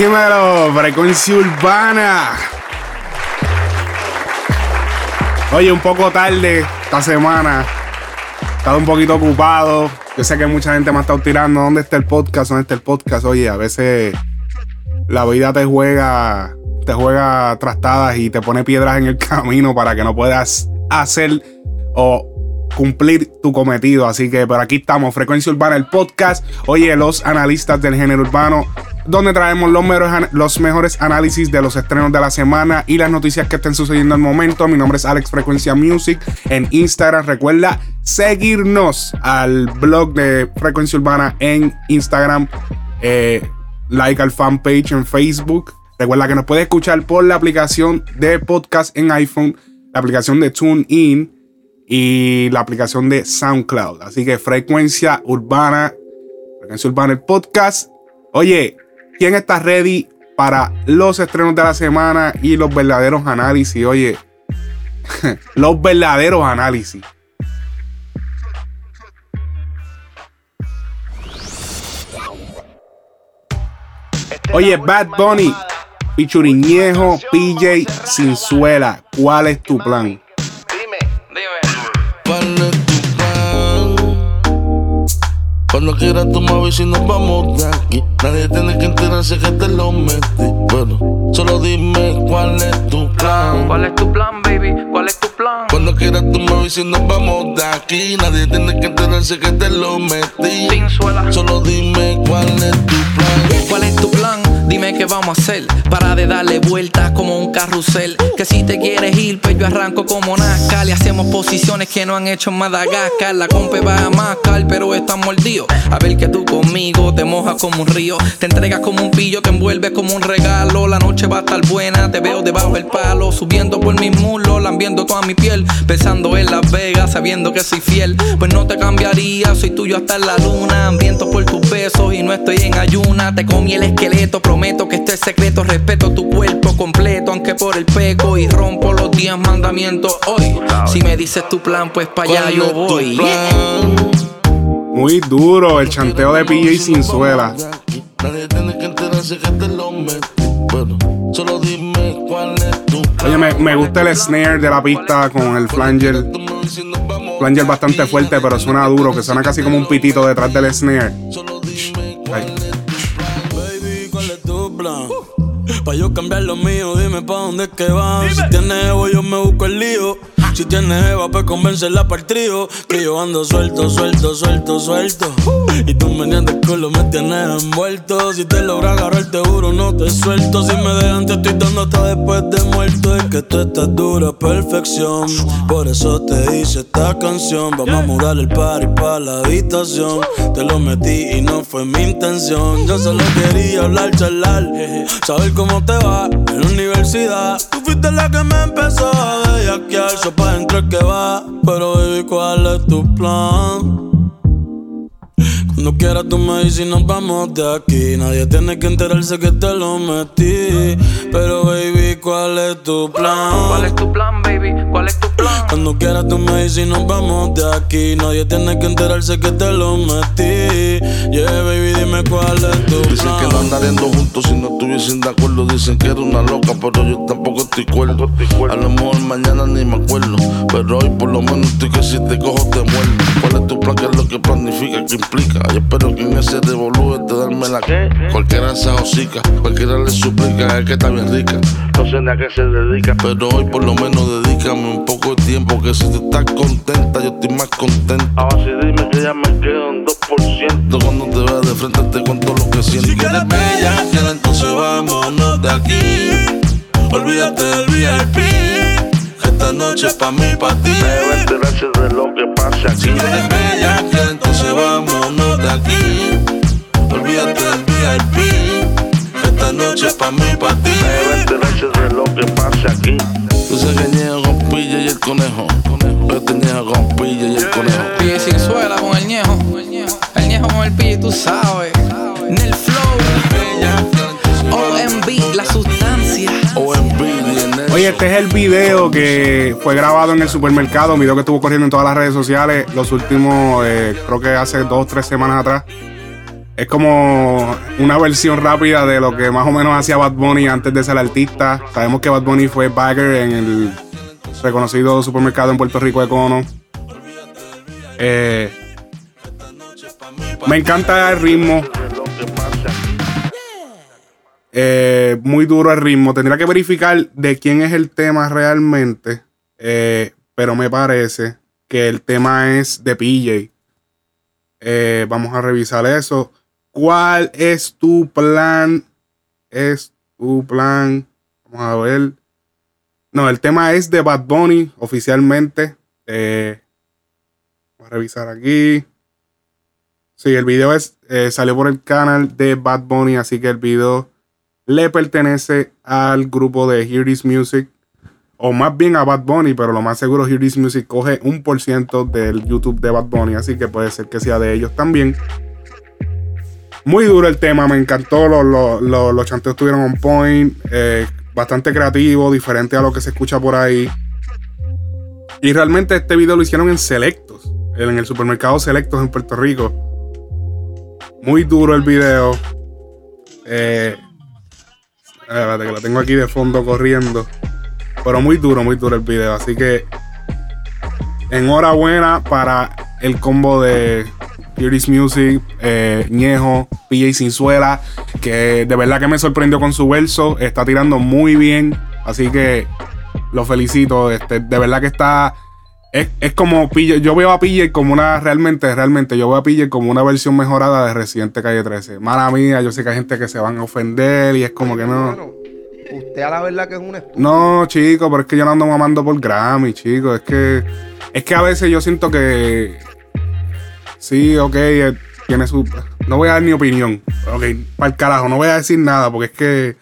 Dímelo, frecuencia urbana. Oye, un poco tarde esta semana. He estado un poquito ocupado. Yo sé que mucha gente me ha estado tirando. ¿Dónde está el podcast? ¿Dónde está el podcast? Oye, a veces la vida te juega, te juega trastadas y te pone piedras en el camino para que no puedas hacer o cumplir tu cometido. Así que por aquí estamos, Frecuencia Urbana, el podcast. Oye, los analistas del género urbano donde traemos los mejores, los mejores análisis de los estrenos de la semana y las noticias que estén sucediendo al momento. Mi nombre es Alex Frecuencia Music en Instagram. Recuerda seguirnos al blog de Frecuencia Urbana en Instagram. Eh, like al fanpage en Facebook. Recuerda que nos puedes escuchar por la aplicación de podcast en iPhone, la aplicación de TuneIn y la aplicación de SoundCloud. Así que Frecuencia Urbana, Frecuencia Urbana el podcast. Oye, ¿Quién está ready para los estrenos de la semana y los verdaderos análisis? Oye, los verdaderos análisis. Oye, Bad Bunny, Pichuriñejo, PJ, Sinzuela, ¿cuál es tu plan? Cuando quieras tú me si nos vamos de aquí. Nadie tiene que enterarse que te lo metí. Bueno, solo dime cuál es tu plan. ¿Cuál es tu plan, baby? ¿Cuál es tu plan? Cuando quieras tú me si nos vamos de aquí. Nadie tiene que enterarse que te lo metí. Solo dime cuál es tu plan. ¿Cuál es tu plan? Dime qué vamos a hacer para de darle vueltas como un carrusel. Que si te quieres ir, pues yo arranco como Nazca. Le hacemos posiciones que no han hecho en Madagascar. La compa va a mascar, pero está mordido. A ver que tú conmigo te mojas como un río. Te entregas como un pillo que envuelve como un regalo. La noche va a estar buena, te veo debajo del palo. Subiendo por mis muslos, lambiendo toda mi piel. Pensando en Las Vegas, sabiendo que soy fiel. Pues no te cambiaría, soy tuyo hasta la luna. Hambriento por tus besos y no estoy en ayuna. Te comí el esqueleto, prometo que este es secreto. Respeto tu cuerpo completo, aunque por el peco. Y rompo los diez mandamientos hoy. Si me dices tu plan, pues para allá yo voy. Muy duro el chanteo de PJ sin suela. Nadie tiene que enterarse que te lo metí. Bueno, solo dime cuál es tu Oye, me, me, gusta el snare de la pista con el flanger. Flanger bastante fuerte, pero suena duro, que suena casi como un pitito detrás del snare. Ay. Pa' yo cambiar lo mío, dime pa' dónde es que vas. Si tienes ego, yo me busco el lío. Si tienes Eva, pues convencerla para el trío. Que yo ando suelto, suelto, suelto, suelto. Y tú me el culo, me tienes envuelto. Si te logra agarrar, te juro, no te suelto. Si me dejan, te estoy dando hasta después de muerto. Es que tú estás dura, perfección. Por eso te hice esta canción. Vamos a mudar el party para la habitación. Te lo metí y no fue mi intención. Yo solo quería hablar, charlar. Saber cómo te va en la universidad. Tú fuiste la que me empezó a bellaquear pa' dentro que va. Pero baby, ¿cuál es tu plan? Cuando quieras tú me dices nos vamos de aquí. Nadie tiene que enterarse que te lo metí. Pero baby, ¿cuál es tu plan? ¿Cuál es tu plan, baby? ¿Cuál es tu plan? Cuando quieras tú me dices y nos vamos de aquí. Nadie tiene que enterarse que te lo metí. Yeah, baby, dime cuál es tu plan. Dicen que no andaríamos juntos si no estuviesen de acuerdo. Dicen que era una loca, pero yo tampoco estoy cuerdo. A lo mejor mañana ni me acuerdo. Pero hoy por lo menos estoy que si te cojo te muerdo. ¿Cuál es tu plan? ¿Qué es lo que planifica? ¿Qué implica? Yo espero que en ese devolúe te darme la. Cualquiera se hocica, cualquiera le suplica, es que está bien rica. No sé ni a qué se dedica, pero hoy por lo menos dedícame un poco de tiempo. Que si tú estás contenta, yo estoy más contento. Ahora sí dime que ya me quedo en 2%. Cuando te veas de frente, te cuento lo que siento. Si quieres bella, que entonces vámonos de aquí. Olvídate del VIP. Esta noche es pa' mí, pa' ti. Me enterarse de lo que pasa aquí. Si quieres bella, aquí. Olvídate del VIP. Esta noche es pa' mí, pa' ti. Esta noche de lo que pasa aquí. Tú sabes que ñejo con pilla y el conejo. Yo te ñejo con pilla y el conejo. Pille sin suela con el ñejo. El ñejo con el pille, tú sabes. Nel flow. OMB, la sustancia. Oye, este es el video que fue grabado en el supermercado, un video que estuvo corriendo en todas las redes sociales los últimos, eh, creo que hace dos o tres semanas atrás. Es como una versión rápida de lo que más o menos hacía Bad Bunny antes de ser artista. Sabemos que Bad Bunny fue bagger en el reconocido supermercado en Puerto Rico Econo. Eh, me encanta el ritmo. Eh, muy duro el ritmo. Tendría que verificar de quién es el tema realmente. eh, pero me parece que el tema es de PJ. Eh, vamos a revisar eso. ¿Cuál es tu plan? Es tu plan. Vamos a ver. No, el tema es de Bad Bunny oficialmente. Eh, vamos a revisar aquí. Sí, el video es, eh, salió por el canal de Bad Bunny, así que el video le pertenece al grupo de Hear This Music. O más bien a Bad Bunny, pero lo más seguro Hear This Music coge un por ciento del YouTube de Bad Bunny, así que puede ser que sea de ellos también. Muy duro el tema, me encantó. Los, los, los, los chanteos estuvieron on point. eh, bastante creativo, diferente a lo que se escucha por ahí. Y realmente este video lo hicieron en Selectos, en el supermercado Selectos en Puerto Rico. Muy duro el video. Eh, espérate, que lo tengo aquí de fondo corriendo. Pero muy duro, muy duro el video. Así que enhorabuena para el combo de Purity's Music, eh, Ñejo, PJ Sinzuela, que de verdad que me sorprendió con su verso. Está tirando muy bien. Así que lo felicito. Este, de verdad que está. Es, es como PJ. Yo veo a PJ como una. Realmente, realmente, yo veo a PJ como una versión mejorada de Residente Calle 13. Mala mía, yo sé que hay gente que se van a ofender y es como que no. Usted a la verdad que es un estúpido. No, chico, pero es que yo no ando mamando por Grammy, chico. Es que. Es que a veces yo siento que. Sí, ok, eh, tiene su. No voy a dar mi opinión. Ok, para el carajo, no voy a decir nada porque es que.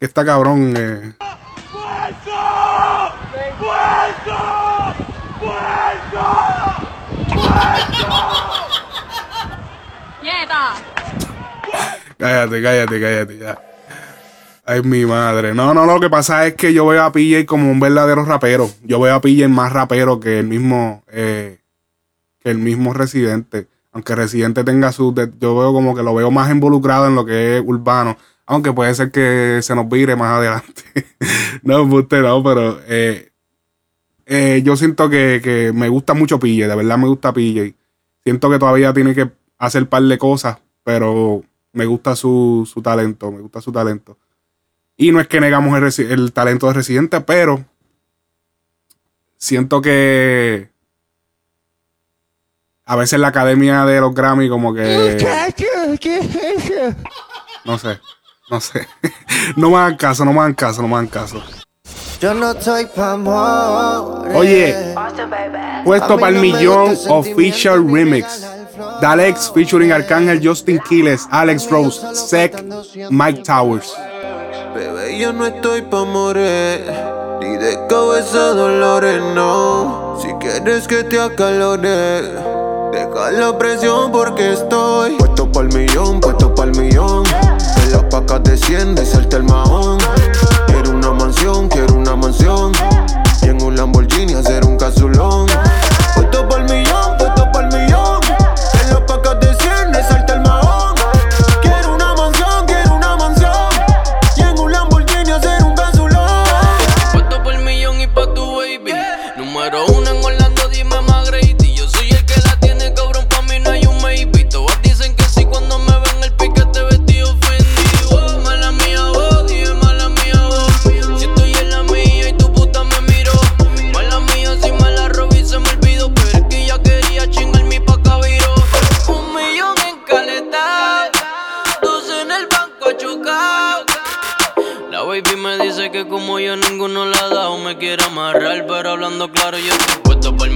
está cabrón. eh. ¡Quieta! Cállate, cállate, cállate, ya. Ay, mi madre. No, no, lo que pasa es que yo veo a PJ como un verdadero rapero. Yo veo a PJ más rapero que el mismo. eh, el mismo Residente. Aunque Residente tenga su. yo veo como que lo veo más involucrado en lo que es urbano. Aunque puede ser que se nos vire más adelante. no, usted no, pero. eh, eh, yo siento que, que me gusta mucho PJ. De verdad me gusta PJ. Siento que todavía tiene que hacer un par de cosas. Pero me gusta su, su talento. Me gusta su talento. Y no es que negamos el talento de Residente, pero siento que a veces la academia de los Grammy como que... No sé, no sé. no me hagan caso, no me hagan caso, no me hagan caso. Yo no estoy pa' amor. Oye, puesto para el millón official remix. Dalex featuring Arcángel Justin Quiles, Alex Rose, Sec, Mike Towers. Bebé, yo no estoy pa' morir. Ni de cabeza dolores, no. Si quieres que te acalore, deja la presión porque estoy puesto pa'l millón, puesto pa'l millón. En las pacas de 100, de el mahón. Quiero una mansión, quiero una mansión. Y en un Lamborghini hacer un casulón. Me quiere amarrar, pero hablando claro yo estoy puesto por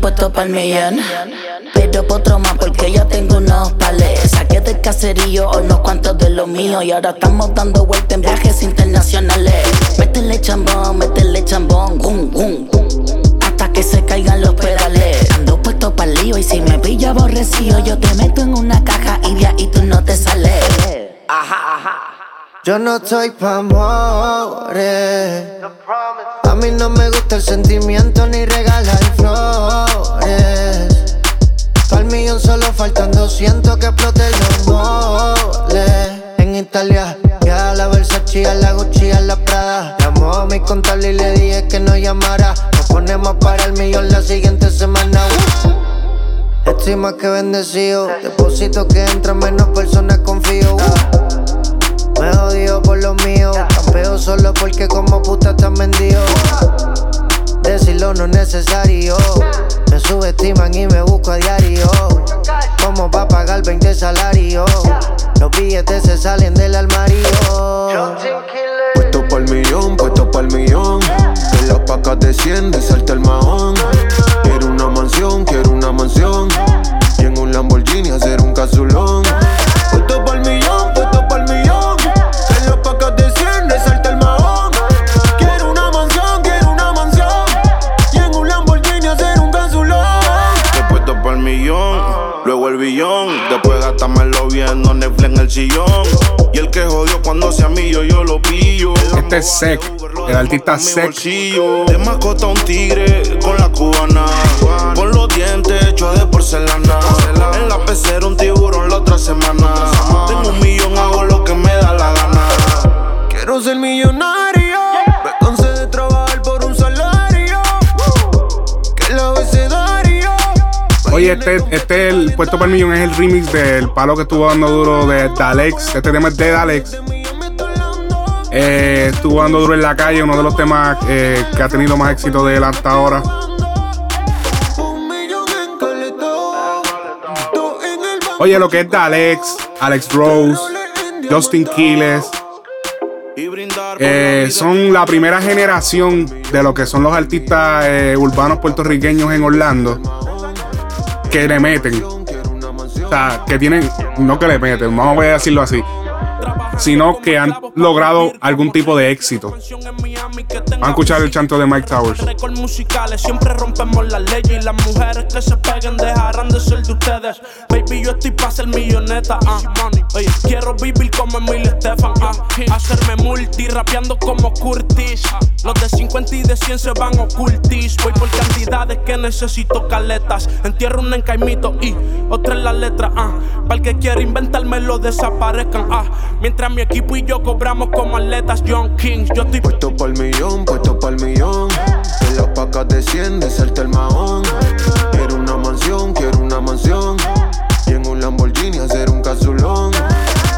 puesto para el millón. Pero por otro más porque ya tengo unos pales. Saqué del caserío unos cuantos de los míos. Y ahora estamos dando vueltas en viajes internacionales. Métele chambón, métele chambón, gum, gum, Hasta que se caigan los pedales. Ando puesto para lío y si me pillo aborrecido, yo te meto en una caja y de ahí tú no te sales. Ajá, ajá. Yo no estoy pa' amores. A mí no me gusta el sentimiento ni regalar flores. Al millón solo faltan 200 que exploten los moles. En Italia, ya la Versace, a la Gucci, a la Prada. Llamó a mi contable y le dije que no llamara. Nos ponemos para el millón la siguiente semana. Estoy que bendecido. Deposito que entra menos personas confío. Me odio por lo mío. Campeo solo porque como puta están vendido. Decirlo no es necesario. Me subestiman y me busco a diario. Como pa' pagar 20 salarios. Los billetes se salen del armario. Puesto pa'l millón, puesto pa'l millón. Que las pacas descienden, salta el mahón. Quiero una mansión, quiero una mansión. Y en un Lamborghini hacer un casulón. Puesto pa'l millón. Sillón. Y el que jodió cuando sea mío, yo lo pillo. Este es Sec, el artista Sec. De mascota un tigre con la cubana. Con los dientes hechos de porcelana. En la pecera un tiburón la otra semana. Tengo un millón, hago lo que me da la gana. Quiero ser millonario. Oye, este, este el puesto para millón es el remix del palo que estuvo dando duro de Dalex. Este tema es de Dalex. Eh, estuvo dando duro en la calle, uno de los temas eh, que ha tenido más éxito de él hasta ahora. Oye, lo que es Dalex, Alex Rose, Justin Quiles. Eh, son la primera generación de lo que son los artistas urbanos puertorriqueños en Orlando que le meten. O sea, que tienen, no que le meten, vamos a decirlo así, sino que han logrado algún tipo de éxito. Van a escuchar el chanto de Mike Towers. musicales siempre rompemos las leyes y las mujeres que se peguen dejarán de ser de ustedes. Baby, yo estoy para ser milloneta. ah. Quiero vivir como Emil Estefan. ah. Hacerme multi rapeando como Curtis. Los de 50 y de 100 se van ocultis. Voy por cantidades que necesito caletas. Entierro una en caimito y otra en la letra. ah. Para el que quiera inventarme lo desaparezcan. ah. Mientras mi equipo y yo cobramos como atletas John Kings. Yo estoy puesto pa'l millón, puesto pa'l millón. Que las pacas descienden, salta el mahón. Quiero una mansión, quiero una mansión. Y en un Lamborghini hacer un casulón.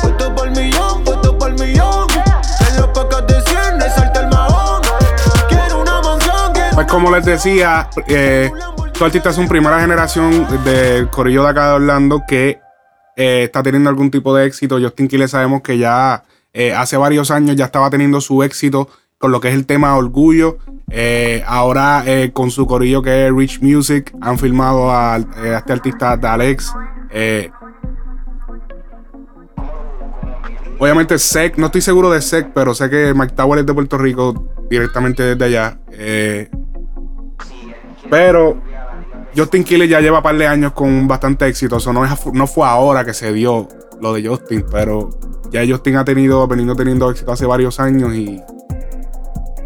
Puesto pa'l millón, puesto pa'l millón. Que las pacas descienden, salta el mahón. Quiero una mansión, quiero Pues como les decía, eh, estos artistas son primera generación del corillo de acá de Orlando que eh, está teniendo algún tipo de éxito. Justin Quiles sabemos que ya eh, hace varios años ya estaba teniendo su éxito con lo que es el tema Orgullo. Eh, ahora con su corillo que es Rich Music han filmado a, este artista Dalex. Eh, obviamente Sec, no estoy seguro de Sec, pero sé que Mike Tower es de Puerto Rico directamente desde allá. Pero Justin Quiles ya lleva un par de años con bastante éxito. Eso no, es- no fue ahora que se dio lo de Justin, pero ya Justin ha tenido, venido teniendo éxito hace varios años y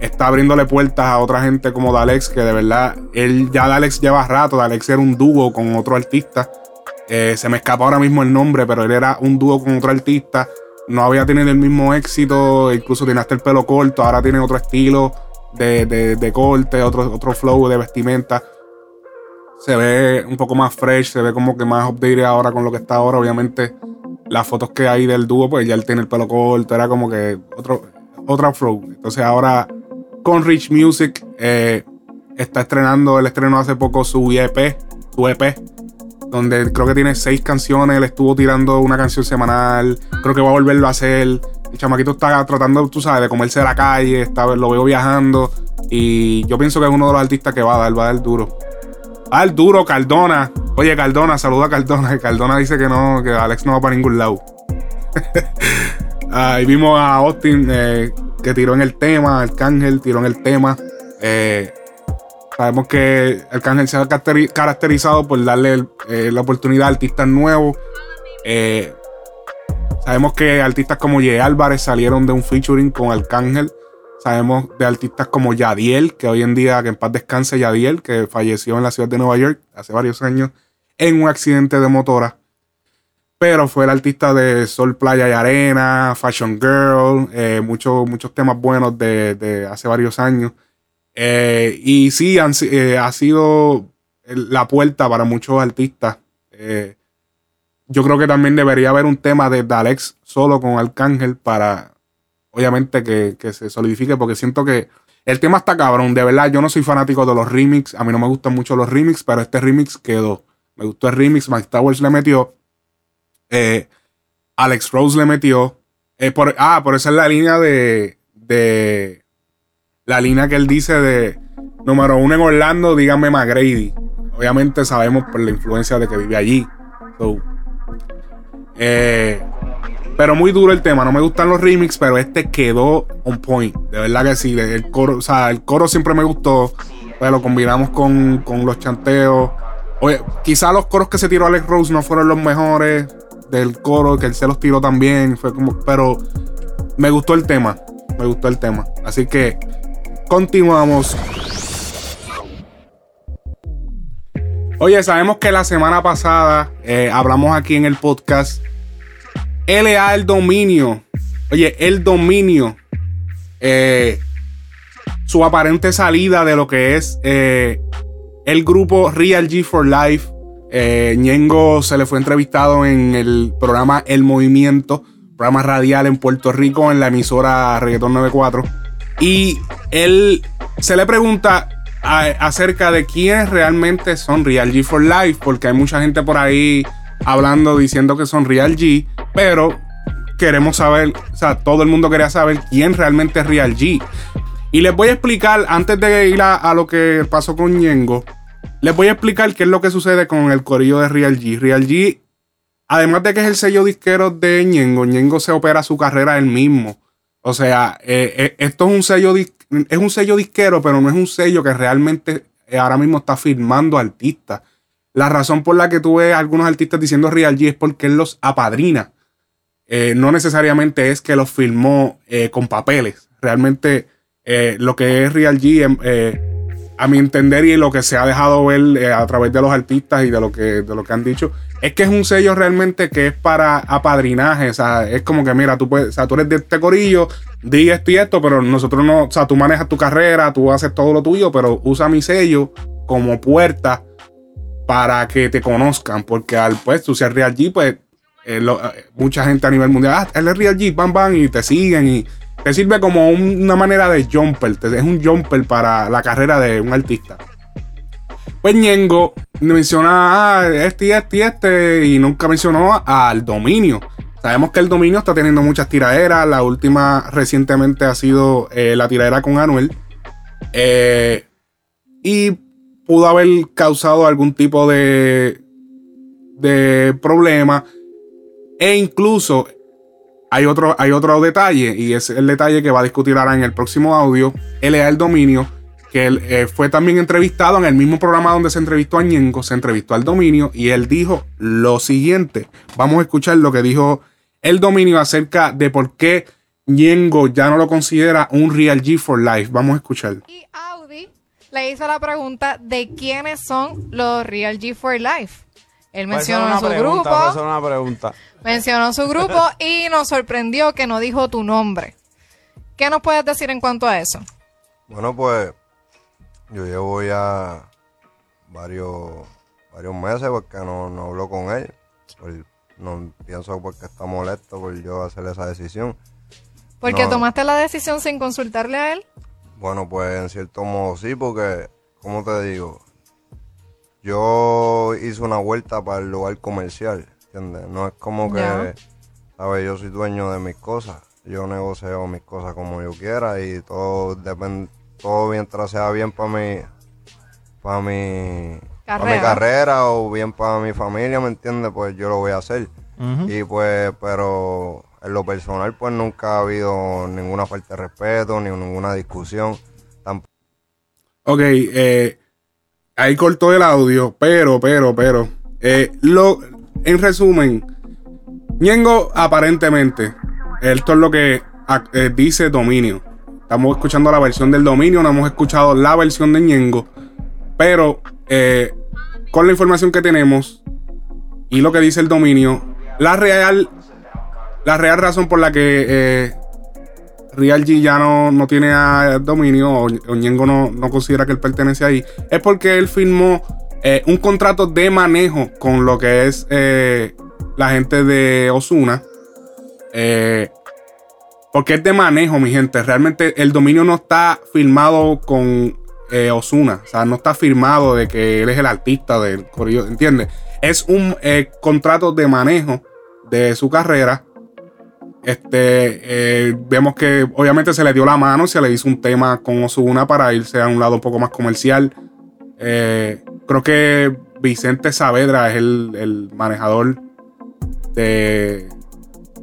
está abriéndole puertas a otra gente como Dalex, que de verdad, él ya Dalex lleva rato. Dalex era un dúo con otro artista. Eh, se me escapa ahora mismo el nombre, pero él era un dúo con otro artista. No había tenido el mismo éxito, incluso tenía hasta el pelo corto, ahora tiene otro estilo de, de- de corte, otro, otro flow de vestimenta. Se ve un poco más fresh, se ve como que más updated ahora con lo que está ahora. Obviamente, las fotos que hay del dúo, pues ya él tiene el pelo corto, era como que otro, otra flow. Entonces ahora con Rich Music eh, está estrenando, él estrenó hace poco su EP, su EP, donde creo que tiene seis canciones, él estuvo tirando una canción semanal, creo que va a volverlo a hacer. El chamaquito está tratando, tú sabes, de comerse la calle, está, lo veo viajando y yo pienso que es uno de los artistas que va a dar, va a dar duro. Ah, el duro, Cardona. Oye, Cardona, saluda a Cardona. Cardona dice que no, que Alex no va para ningún lado. Ahí vimos a Austin eh, que tiró en el tema, Arcángel tiró en el tema. Eh, sabemos que Arcángel se ha caracterizado por darle eh, la oportunidad a artistas nuevos. sabemos que artistas como Ye Álvarez salieron de un featuring con Arcángel. Sabemos de artistas como Yadiel, que hoy en día, que en paz descanse Yadiel, que falleció en la ciudad de Nueva York hace varios años en un accidente de motora. Pero fue el artista de Sol, Playa y Arena, Fashion Girl, eh, muchos, temas buenos de, hace varios años. Eh, y sí, eh, ha sido la puerta para muchos artistas. yo creo que también debería haber un tema de Alex solo con Arcángel para obviamente que, se solidifique, porque siento que el tema está cabrón. De verdad, yo no soy fanático de los remix. A mí no me gustan mucho los remix, pero este remix quedó. Me gustó el remix. Mike Towers le metió. Eh, Alex Rose le metió. Eh, por, ah, por esa es la línea de, de. La línea que él dice de. Número uno en Orlando, dígame McGrady. Obviamente sabemos por la influencia de que vive allí. eh, pero muy duro el tema. No me gustan los remix, pero este quedó on point. De verdad que sí. El coro, o sea, el coro siempre me gustó. Pues lo combinamos con, los chanteos. Oye, quizá los coros que se tiró Alex Rose no fueron los mejores del coro, que él se los tiró también. Fue como. Pero me gustó el tema. Me gustó el tema. Así que continuamos. Oye, sabemos que la semana pasada eh, hablamos aquí en el podcast LA el dominio. Oye, el dominio. Eh, su aparente salida de lo que es eh, el grupo Real G for Life. Eh, Ñengo se le fue entrevistado en el programa El Movimiento, programa radial en Puerto Rico, en la emisora Reggaeton 94. Y él se le pregunta acerca de quiénes realmente son Real G for Life, porque hay mucha gente por ahí hablando, diciendo que son Real G, pero queremos saber, o sea, todo el mundo quería saber quién realmente es Real G. Y les voy a explicar, antes de ir a, lo que pasó con Ñengo, les voy a explicar qué es lo que sucede con el corillo de Real G. Real G, además de que es el sello disquero de Ñengo, Ñengo se opera su carrera él mismo. O sea, eh, eh, esto es un sello es un sello disquero, pero no es un sello que realmente ahora mismo está firmando artistas. La razón por la que tú ves a algunos artistas diciendo Real G es porque él los apadrina. Eh, no necesariamente es que los filmó eh, con papeles. Realmente eh, lo que es Real G, a mi entender y lo que se ha dejado ver a través de los artistas y de lo, que, de lo que han dicho, es que es un sello realmente que es para apadrinaje. O sea, es como que, mira, tú, puedes, o sea, tú eres de este corillo, di esto y esto, pero nosotros no, o sea, tú manejas tu carrera, tú haces todo lo tuyo, pero usa mi sello como puerta para que te conozcan, porque al pues tú seas Real G, pues eh, eh, mucha gente a nivel mundial, ah, él es Real G, bam, bam, y te siguen y te sirve como una manera de jumper, es un jumper para la carrera de un artista. Pues Ñengo menciona ah, este y este y este y nunca mencionó al dominio. Sabemos que el dominio está teniendo muchas tiraderas. La última recientemente ha sido eh, la tiradera con Anuel. y pudo haber causado algún tipo de, de problema. E incluso hay otro, hay otro detalle, y es el detalle que va a discutir ahora en el próximo audio. LA el dominio, que él, eh, fue también entrevistado en el mismo programa donde se entrevistó a Ñengo, se entrevistó al dominio, y él dijo lo siguiente. Vamos a escuchar lo que dijo el dominio acerca de por qué Ñengo ya no lo considera un Real G for Life. Vamos a escuchar le hizo la pregunta de quiénes son los Real G for Life. Él mencionó su grupo. Una pregunta. Mencionó su grupo y nos sorprendió que no dijo tu nombre. ¿Qué nos puedes decir en cuanto a eso? Bueno, pues yo llevo ya varios, varios meses porque no, no hablo con él. No pienso porque está molesto por yo hacer esa decisión. ¿Por qué tomaste la decisión sin consultarle a él? Bueno, pues en cierto modo sí, porque, como te digo, yo hice una vuelta para el lugar comercial, ¿entiendes? No es como que, ¿sabes? Yo soy dueño de mis cosas, yo negocio mis cosas como yo quiera y todo depende, todo mientras sea bien para mí, para mi, para mi Carrera. o bien para mi familia, ¿me entiendes? Pues yo lo voy a hacer. Y pues, pero en lo personal, pues nunca ha habido ninguna falta de respeto, ni ninguna discusión. Tampoco. Ok, eh, ahí cortó el audio, pero, pero, pero. eh, lo, en resumen, Ñengo aparentemente, esto es lo que ac- eh, dice Dominio. Estamos escuchando la versión del Dominio, no hemos escuchado la versión de Ñengo, pero eh, con la información que tenemos y lo que dice el Dominio, la real, la real razón por la que eh, Real G ya no, no tiene dominio o, o Ñengo no, no considera que él pertenece ahí, es porque él firmó eh, un contrato de manejo con lo que es eh, la gente de Osuna. porque es de manejo, mi gente. Realmente el dominio no está firmado con Osuna. O sea, no está firmado de que él es el artista del corillo, ¿entiendes? Es un contrato de manejo de su carrera. Este, eh, vemos que obviamente se le dio la mano, se le hizo un tema con Osuna para irse a un lado un poco más comercial. Eh, creo que Vicente Saavedra es el, el manejador de,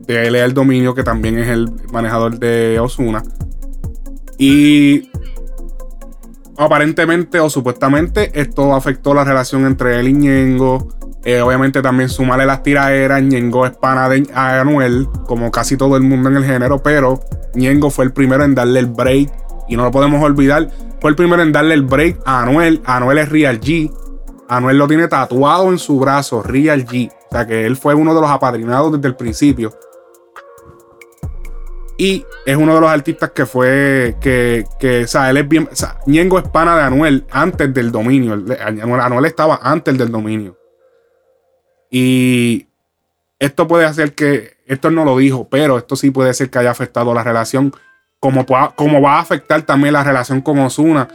de el dominio, que también es el manejador de Osuna. Y aparentemente o supuestamente esto afectó la relación entre él y Ñengo. Eh, obviamente también sumarle las tiraderas. Ñengo es pana de Anuel, como casi todo el mundo en el género, pero Ñengo fue el primero en darle el break. Y no lo podemos olvidar. Fue el primero en darle el break a Anuel. Anuel es Real G. Anuel lo tiene tatuado en su brazo, Real G. O sea que él fue uno de los apadrinados desde el principio. Y es uno de los artistas que fue. Que, que o sea, él es bien. O sea, Ñengo es pana de Anuel antes del dominio. El- Anuel, Anuel estaba antes del dominio. Y esto puede hacer que. Esto no lo dijo, pero esto sí puede ser que haya afectado la relación. Como, como va a afectar también la relación con Osuna.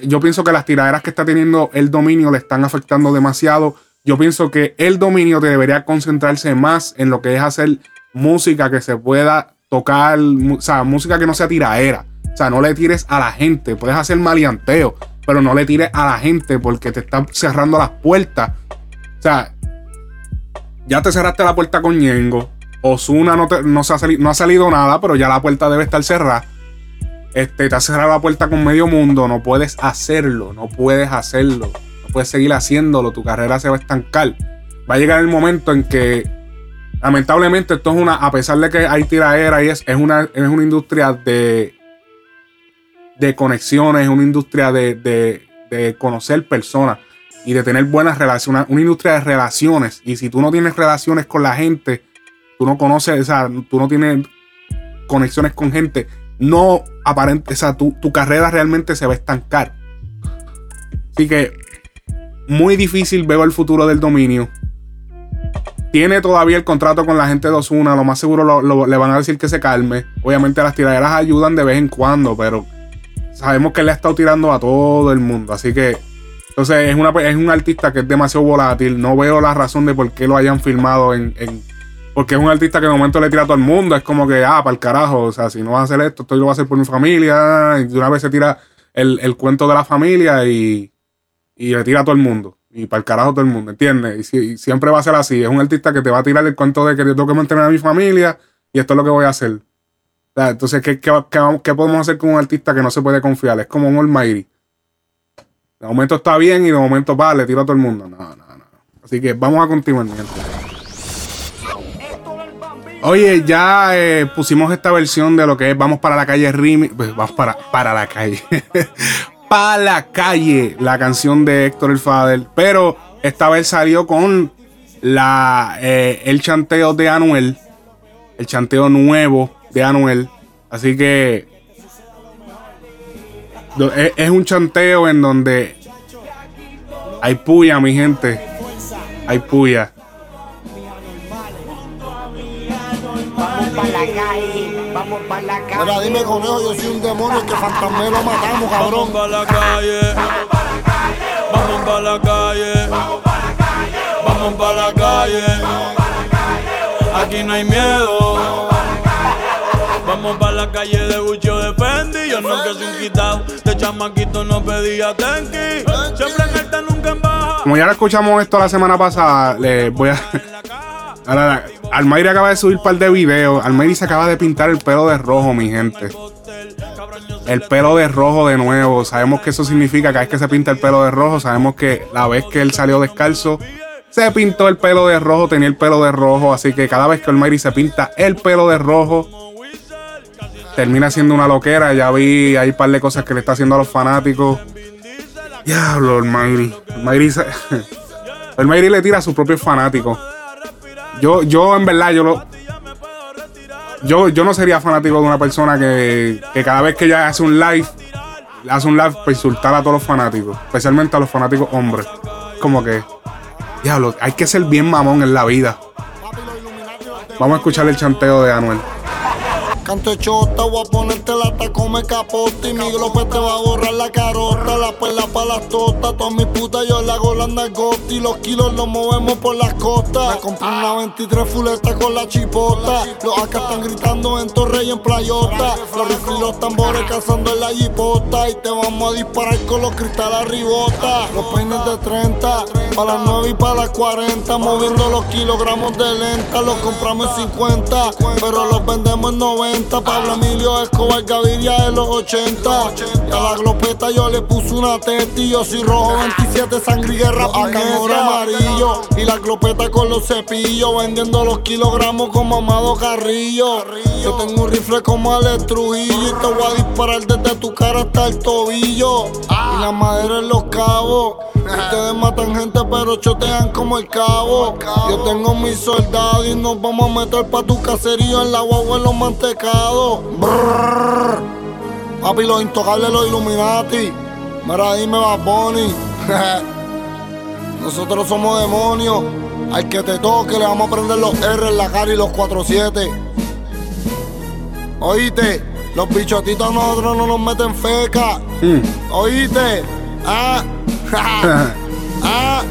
yo pienso que las tiraderas que está teniendo el dominio le están afectando demasiado. Yo pienso que el dominio debería concentrarse más en lo que es hacer música que se pueda tocar, o sea, música que no sea tiraera. O sea, no le tires a la gente. Puedes hacer maleanteo, pero no le tires a la gente porque te están cerrando las puertas. O sea, ya te cerraste la puerta con Ñengo. Osuna no, te- no, se ha sali- no ha salido nada, pero ya la puerta debe estar cerrada. Este, te has cerrado la puerta con medio mundo. No puedes hacerlo. No puedes hacerlo. No puedes seguir haciéndolo. Tu carrera se va a estancar. Va a llegar el momento en que, lamentablemente, esto es una, a pesar de que hay tiraera y es, es una, es una industria de, de conexiones, es una industria de- de conocer personas y de tener buenas relaciones, una industria de relaciones. Y si tú no tienes relaciones con la gente, tú no conoces, o sea, tú no tienes conexiones con gente, no aparente, o sea, tu, tu carrera realmente se va a estancar. Así que muy difícil veo el futuro del dominio. Tiene todavía el contrato con la gente de Osuna. Lo más seguro lo- le van a decir que se calme. Obviamente las tiraderas ayudan de vez en cuando, pero sabemos que le ha estado tirando a todo el mundo. Así que, entonces es, una, es un artista que es demasiado volátil. No veo la razón de por qué lo hayan filmado en, en- porque es un artista que de momento le tira a todo el mundo. Es como que, ah, para el carajo. O sea, si no vas a hacer esto, esto yo lo voy a hacer por mi familia. Y de una vez se tira el, el cuento de la familia y, y le tira a todo el mundo. Y para el carajo todo el mundo, ¿entiendes? Y, si- y siempre va a ser así. Es un artista que te va a tirar el cuento de que yo tengo que mantener a mi familia y esto es lo que voy a hacer. O sea, entonces, ¿qué, qué, qué qué podemos hacer con un artista que no se puede confiar? Es como un Almighty. De momento está bien y de momento va, le tira a todo el mundo. No, no, no. Así que vamos a continuar, mi. Oye, ya eh, pusimos esta versión de lo que es Vamos para la calle Remix. Pues, vamos para, para la calle. para la calle, la canción de Héctor el Fader. Pero esta vez salió con la, eh, el chanteo de Anuel. El chanteo nuevo de Anuel. Así que es, es un chanteo en donde hay puya, mi gente. Hay puya. Vamos para la calle, vamos para la calle. Mira, dime conejo, yo soy un demonio que fantasmé lo matamos, cabrón. Vamos para la calle. Vamos para la calle. Vamos para la calle. Aquí no hay miedo. Vamos pa' la calle de Gucci o de Fendi. Yo nunca soy un quitado. De chamaquito no pedía tenki. Siempre en alta, nunca en baja. Como ya lo escuchamos esto la semana pasada, le voy a. Ahora, Almayri acaba de subir un par de videos. Almayri se acaba de pintar el pelo de rojo, mi gente. El pelo de rojo de nuevo. Sabemos que eso significa que cada vez que se pinta el pelo de rojo, sabemos que la vez que él salió descalzo, se pintó el pelo de rojo, tenía el pelo de rojo. Así que cada vez que Almayri se pinta el pelo de rojo, termina siendo una loquera. Ya vi hay un par de cosas que le está haciendo a los fanáticos. Diablo, Almayri. Almayri, se- Almayri le tira a sus propios fanáticos. Yo, yo en verdad, yo lo. Yo, yo no sería fanático de una persona que, que cada vez que ella hace un live, hace un live para insultar a todos los fanáticos, especialmente a los fanáticos hombres. Como que, diablo, hay que ser bien mamón en la vida. Vamos a escuchar el chanteo de Anuel. Canto chota, voy a ponerte la tacoma capote. Y mi glope te va a borrar la carota. La perla pa' las tostas. Todas mis putas yo le hago la Y los kilos los movemos por las costas. Me compré una 23 fuleta con la chipota. Los acá están gritando en Torrey y en Playota. Los rifles y los tambores cazando en la jipota. Y te vamos a disparar con los cristales arribota. Los peines de 30, para las 9 y para las 40. Moviendo los kilogramos de lenta. Los compramos en 50, pero los vendemos en 90. Pablo Emilio Escobar Gaviria de los 80. Y a la glopeta yo le puse una teta. Y yo soy rojo 27, sangre y guerra amor amarillo. Y la glopeta con los cepillos. Vendiendo los kilogramos como Amado Carrillo. Yo tengo un rifle como Alex Trujillo. Y te voy a disparar desde tu cara hasta el tobillo. Y la madera en los cabos. Ustedes matan gente pero chotean como el cabo. Yo tengo mis soldados y nos vamos a meter pa' tu caserío en la guagua en los mantecados. Brrr. Papi, los intocables, los Illuminati. Mira, dime Bad Bunny. Nosotros somos demonios. Al que te toque le vamos a prender los R en la cara y los 4-7. Oíste, los bichotitos a nosotros no nos meten feca. Oíste, ah, ah,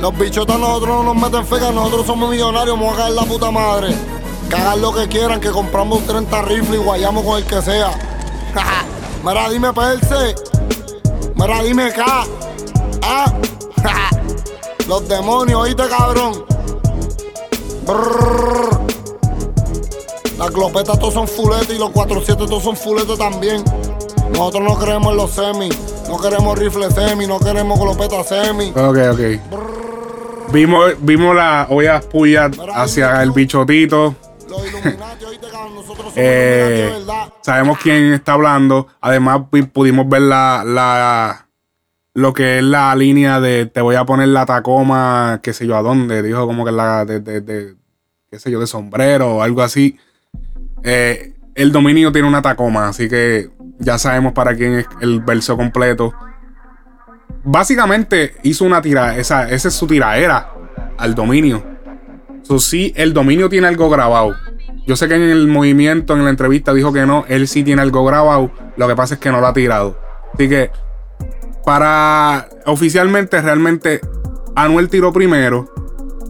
los bichotos a nosotros no nos meten feca, nosotros somos millonarios, vamos a caer la puta madre. Cagan lo que quieran, que compramos 30 rifles y guayamos con el que sea. Mira, dime Perse. Mira, dime K. Ah, los demonios, oíste cabrón. Brrr. Las glopetas todos son fuletes y los 47 todos son fuletes también. Nosotros no queremos los semi, no queremos rifles semi, no queremos glopetas semi. Ok, ok. Vimos, vimos la olla puya hacia el bichotito. Eh, sabemos quién está hablando. Además, pu- pudimos ver la, la lo que es la línea de te voy a poner la Tacoma, qué sé yo a dónde. Dijo como que la de, de- de- qué sé yo, de sombrero o algo así. Eh, el dominio tiene una Tacoma, así que ya sabemos para quién es el verso completo. Básicamente hizo una tira, esa, esa es su tiraera al dominio. So, sí, el dominio tiene algo grabado. Yo sé que en el movimiento, en la entrevista, dijo que no. Él sí tiene algo grabado. Lo que pasa es que no lo ha tirado. Así que, para oficialmente, realmente, Anuel tiró primero.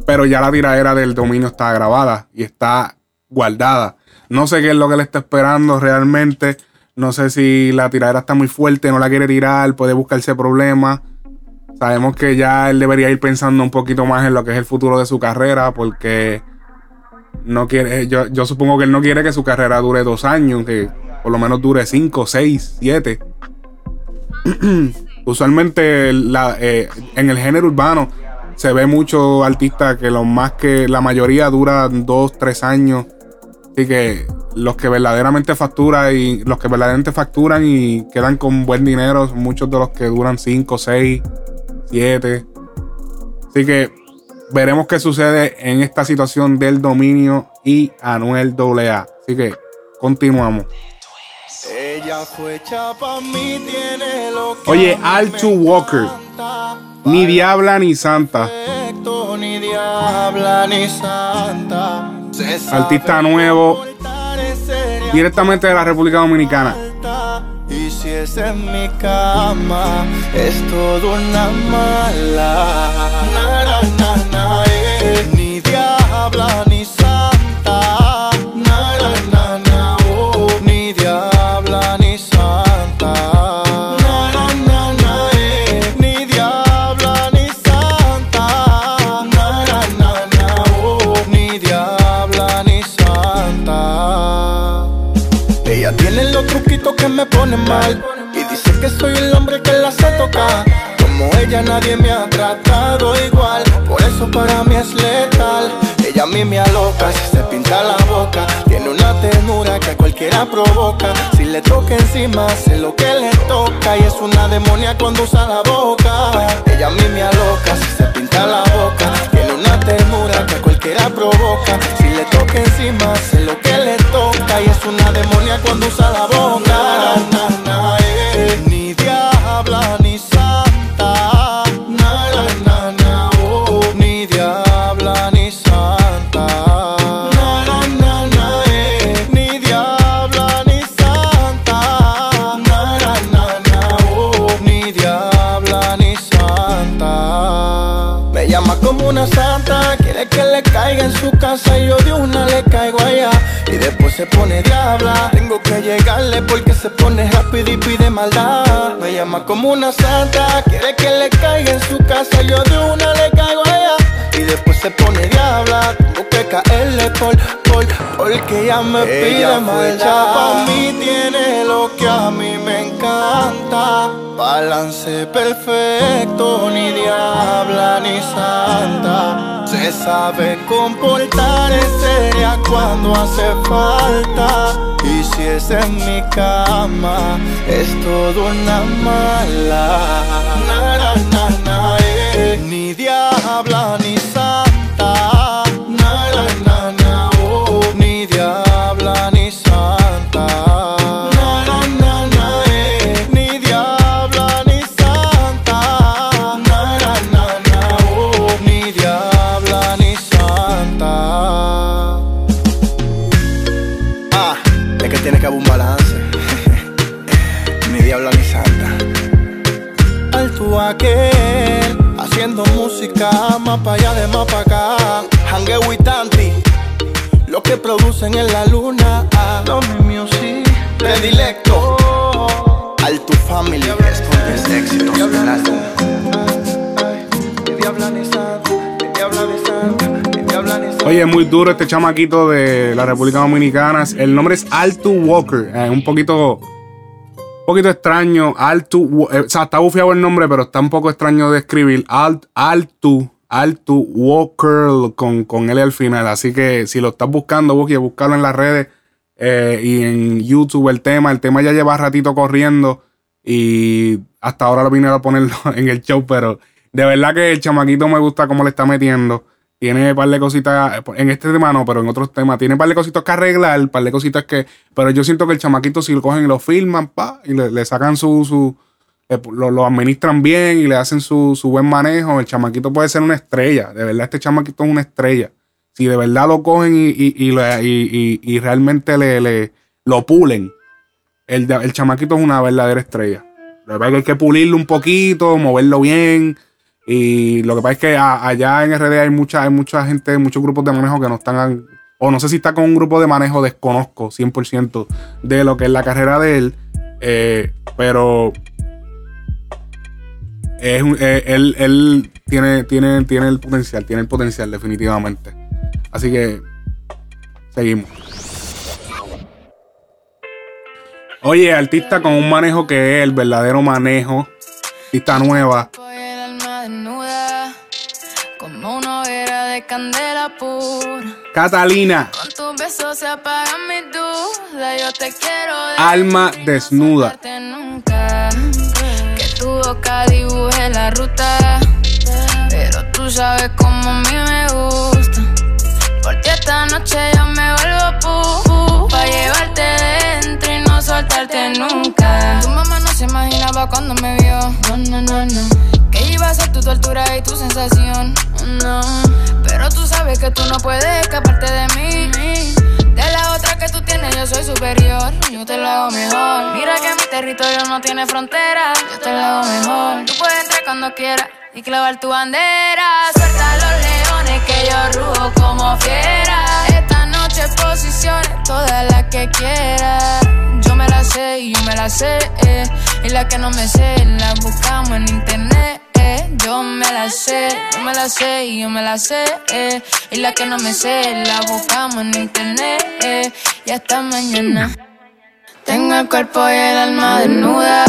Pero ya la tiradera del dominio está grabada y está guardada. No sé qué es lo que le está esperando realmente. No sé si la tiradera está muy fuerte, no la quiere tirar, puede buscarse problemas. Sabemos que ya él debería ir pensando un poquito más en lo que es el futuro de su carrera, porque no quiere, yo, yo supongo que él no quiere que su carrera dure dos años, que por lo menos dure cinco, seis, siete. Usualmente la- eh, en el género urbano se ve muchos artistas que lo más que la mayoría dura dos, tres años. Así que los que verdaderamente facturan y los que verdaderamente facturan y quedan con buen dinero, son muchos de los que duran 5, 6, 7. Así que veremos qué sucede en esta situación del dominio y Anuel AA. Así que continuamos. Ella fue chapa mí, tiene lo que Oye, Altu Walker. Ni diabla ni santa. perfecto, ni diabla ni santa. Se sabe Artista nuevo. Directamente de la República Dominicana. Y si es en mi cama, es todo una mala. Y dice que soy el hombre que la hace tocar. Como ella nadie me ha tratado igual. Por eso para mí es letal. Ella a mí me aloca si se pinta la boca. Tiene una ternura que a cualquiera provoca. Si le toca encima, sé lo que le toca. Y es una demonia cuando usa la boca. Ella a mí me aloca si se pinta la boca. Tiene una ternura que a cualquiera provoca. Si le toca encima, sé lo que le toca. Y es una demonia cuando usa la boca. Su casa y yo de una le caigo allá. Y después se pone diabla, tengo que llegarle porque se pone rápido y pide maldad. Me llama como una santa, quiere que le caiga en su casa y yo de una le caigo allá. Y después se pone diabla, tengo que caerle por, por, porque ella me pide maldad. Pa' mí tiene lo que a mí me encanta. Balance perfecto, ni diabla ni santa. Se sabe comportar, es seria cuando hace falta. Y si es en mi cama, es todo una mala. Na, na, na, na. Ni diabla ni santa. Que producen en la luna. Ah, Domi Music, predilecto. Alto Family, es con tres éxitos. Ni santa. Oye, muy duro este chamaquito de la República Dominicana. El nombre es Altu Walker. Es un poquito. Un poquito extraño. Altu. Eh, o sea, está bufiado el nombre, pero está un poco extraño de escribir. Alt, Altu. Altu Walker con, con L al final. Así que si lo estás buscando, busque, buscarlo en las redes eh, y en YouTube el tema. El tema ya lleva ratito corriendo y hasta ahora lo vine a ponerlo en el show, pero de verdad que el chamaquito me gusta cómo le está metiendo. Tiene un par de cositas, en este tema no, pero en otros temas, tiene un par de cositas que arreglar, un par de cositas que, pero yo siento que el chamaquito si lo cogen y lo filman, pa, y le, le sacan su, su lo, lo administran bien y le hacen su, su buen manejo, el chamaquito puede ser una estrella, de verdad este chamaquito es una estrella. Si de verdad lo cogen y, y, y, y- realmente le, le- lo pulen, el, el chamaquito es una verdadera estrella. Lo que pasa es que hay que pulirlo un poquito, moverlo bien. Y lo que pasa es que allá en RD hay mucha, hay mucha gente, muchos grupos de manejo que no están. O no sé si está con un grupo de manejo, desconozco 100% de lo que es la carrera de él. eh, pero es un- eh, él, él tiene, tiene, tiene el potencial, tiene el potencial, definitivamente. Así que seguimos. Oye, artista con un manejo que es el verdadero manejo. Artista nueva. el alma desnuda, como una hoguera de candela pura. Catalina, Con tus besos se apagan mis dudas. Yo te quiero alma desnuda. nunca. Tu boca dibuje la ruta. Pero tú sabes cómo a mí me gusta. Porque esta noche yo me vuelvo pu, Pa' llevarte dentro y no soltarte nunca. Tu mamá no se imaginaba cuando me vio. No, no, no, no. Que iba a ser tu tortura y tu sensación. No. Pero tú sabes que tú no puedes escaparte de mí. De la otra que tú tienes, yo soy superior. Yo te lo hago mejor. Mira que mi territorio no tiene frontera. Yo te lo hago mejor. Tú puedes entrar cuando quieras y clavar tu bandera. Suelta los leones que yo rujo como fiera. Esta noche posiciones, todas las que quieras. Yo me la sé y yo me la sé. eh. Y las que no me sé, las buscamos en internet. Yo me la sé, yo me la sé y yo me la sé. eh. Y las que no me sé, las buscamos en internet. eh. Y hasta mañana. Tengo el cuerpo y el alma desnuda,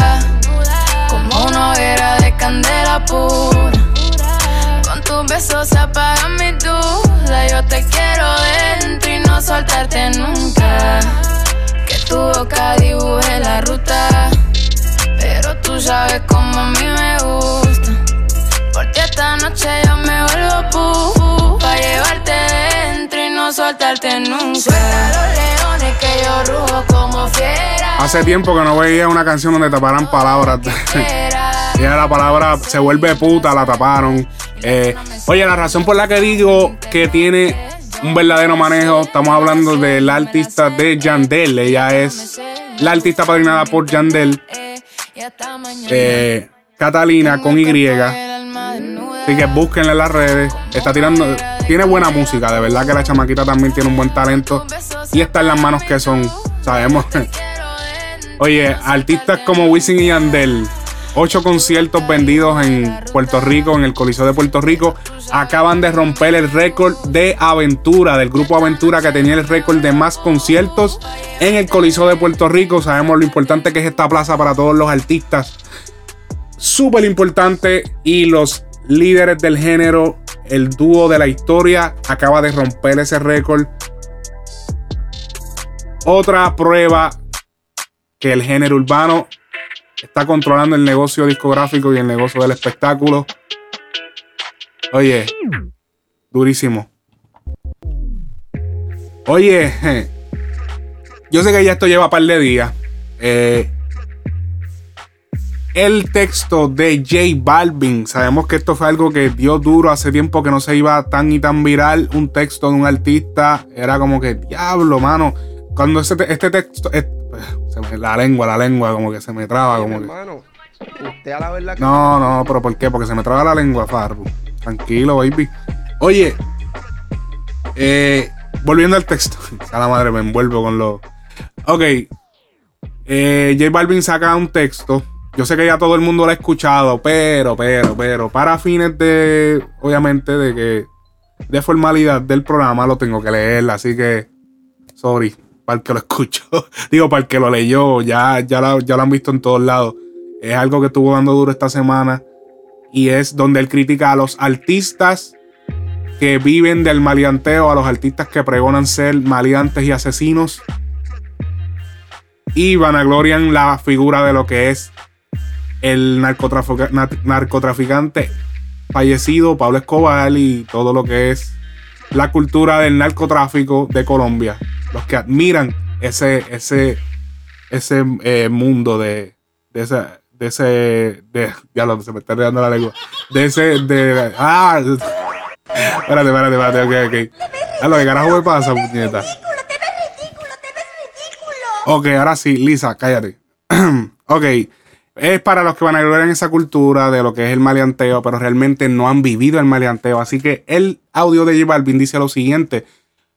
como una hoguera de candela pura. Con tus besos se apagan mis dudas. Yo te quiero dentro y no soltarte nunca. Que tu boca dibuje la ruta, pero tú sabes cómo a mí me gusta. Porque esta noche yo me vuelvo pu, pa llevarte dentro y no soltarte nunca. Suelta los leones que yo rujo como fiera. Hace tiempo que no veía una canción donde taparan palabras. y la palabra se vuelve puta, la taparon. Eh, oye, la razón por la que digo que tiene un verdadero manejo, estamos hablando de la artista de Yandel. Ella es la artista padrinada por Yandel. Eh, Catalina con Y. Así que búsquenla en las redes. Está tirando. Tiene buena música, de verdad que la chamaquita también tiene un buen talento. Y está en las manos que son. Sabemos. Oye, artistas como Wisin y Yandel. Ocho conciertos vendidos en Puerto Rico, en el Coliseo de Puerto Rico. Acaban de romper el récord de Aventura, del grupo Aventura, que tenía el récord de más conciertos en el Coliseo de Puerto Rico. Sabemos lo importante que es esta plaza para todos los artistas. Súper importante. Y los líderes del género, el dúo de la historia, acaba de romper ese récord. Otra prueba que el género urbano está controlando el negocio discográfico y el negocio del espectáculo. Oye, durísimo. Oye, yo sé que ya esto lleva un par de días. Eh, el texto de J Balvin. Sabemos que esto fue algo que dio duro hace tiempo que no se iba tan y tan viral. Un texto de un artista. Era como que, diablo, mano. Cuando este, este texto. la lengua, la lengua, como que se me traba. Como que, usted a la verdad que no, no, pero ¿por qué? Porque se me traba la lengua, Farbu. Tranquilo, baby. Oye, eh, volviendo al texto. A la madre me envuelvo con lo. Ok. Eh, J Balvin saca un texto yo sé que ya todo el mundo lo ha escuchado, pero, pero, pero, para fines de, obviamente, de que, de formalidad del programa, lo tengo que leer, así que, sorry, para el que lo escuchó, digo, para el que lo leyó, ya, ya, lo, ya lo han visto en todos lados. Es algo que estuvo dando duro esta semana y es donde él critica a los artistas que viven del maleanteo, a los artistas que pregonan ser maleantes y asesinos y vanaglorian la figura de lo que es el narcotraficante fallecido Pablo Escobar y todo lo que es la cultura del narcotráfico de Colombia. Los que admiran ese, ese, ese eh, mundo de, de ese, de ese, ya lo, se me está regando la lengua, de ese, de, ah, espérate, espérate, espérate, ok, ok. A lo que carajo me pasa, puñeta. Ok, ahora sí, Lisa, cállate. ok es para los que van a vivir en esa cultura de lo que es el maleanteo, pero realmente no han vivido el maleanteo. Así que el audio de J Balvin dice lo siguiente.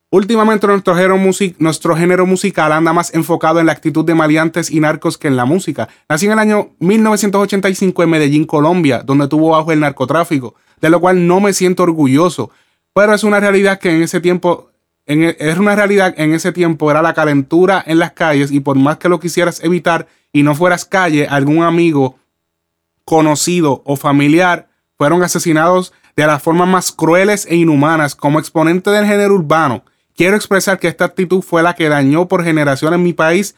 Últimamente nuestro género, nuestro género musical anda más enfocado en la actitud de maleantes y narcos que en la música. Nací en el año 1985 en Medellín, Colombia, donde tuvo bajo el narcotráfico, de lo cual no me siento orgulloso. Pero es una realidad que en ese tiempo, es una realidad en ese tiempo era la calentura en las calles y por más que lo quisieras evitar, y no fueras calle, algún amigo conocido o familiar fueron asesinados de las formas más crueles e inhumanas como exponente del género urbano. Quiero expresar que esta actitud fue la que dañó por generaciones mi país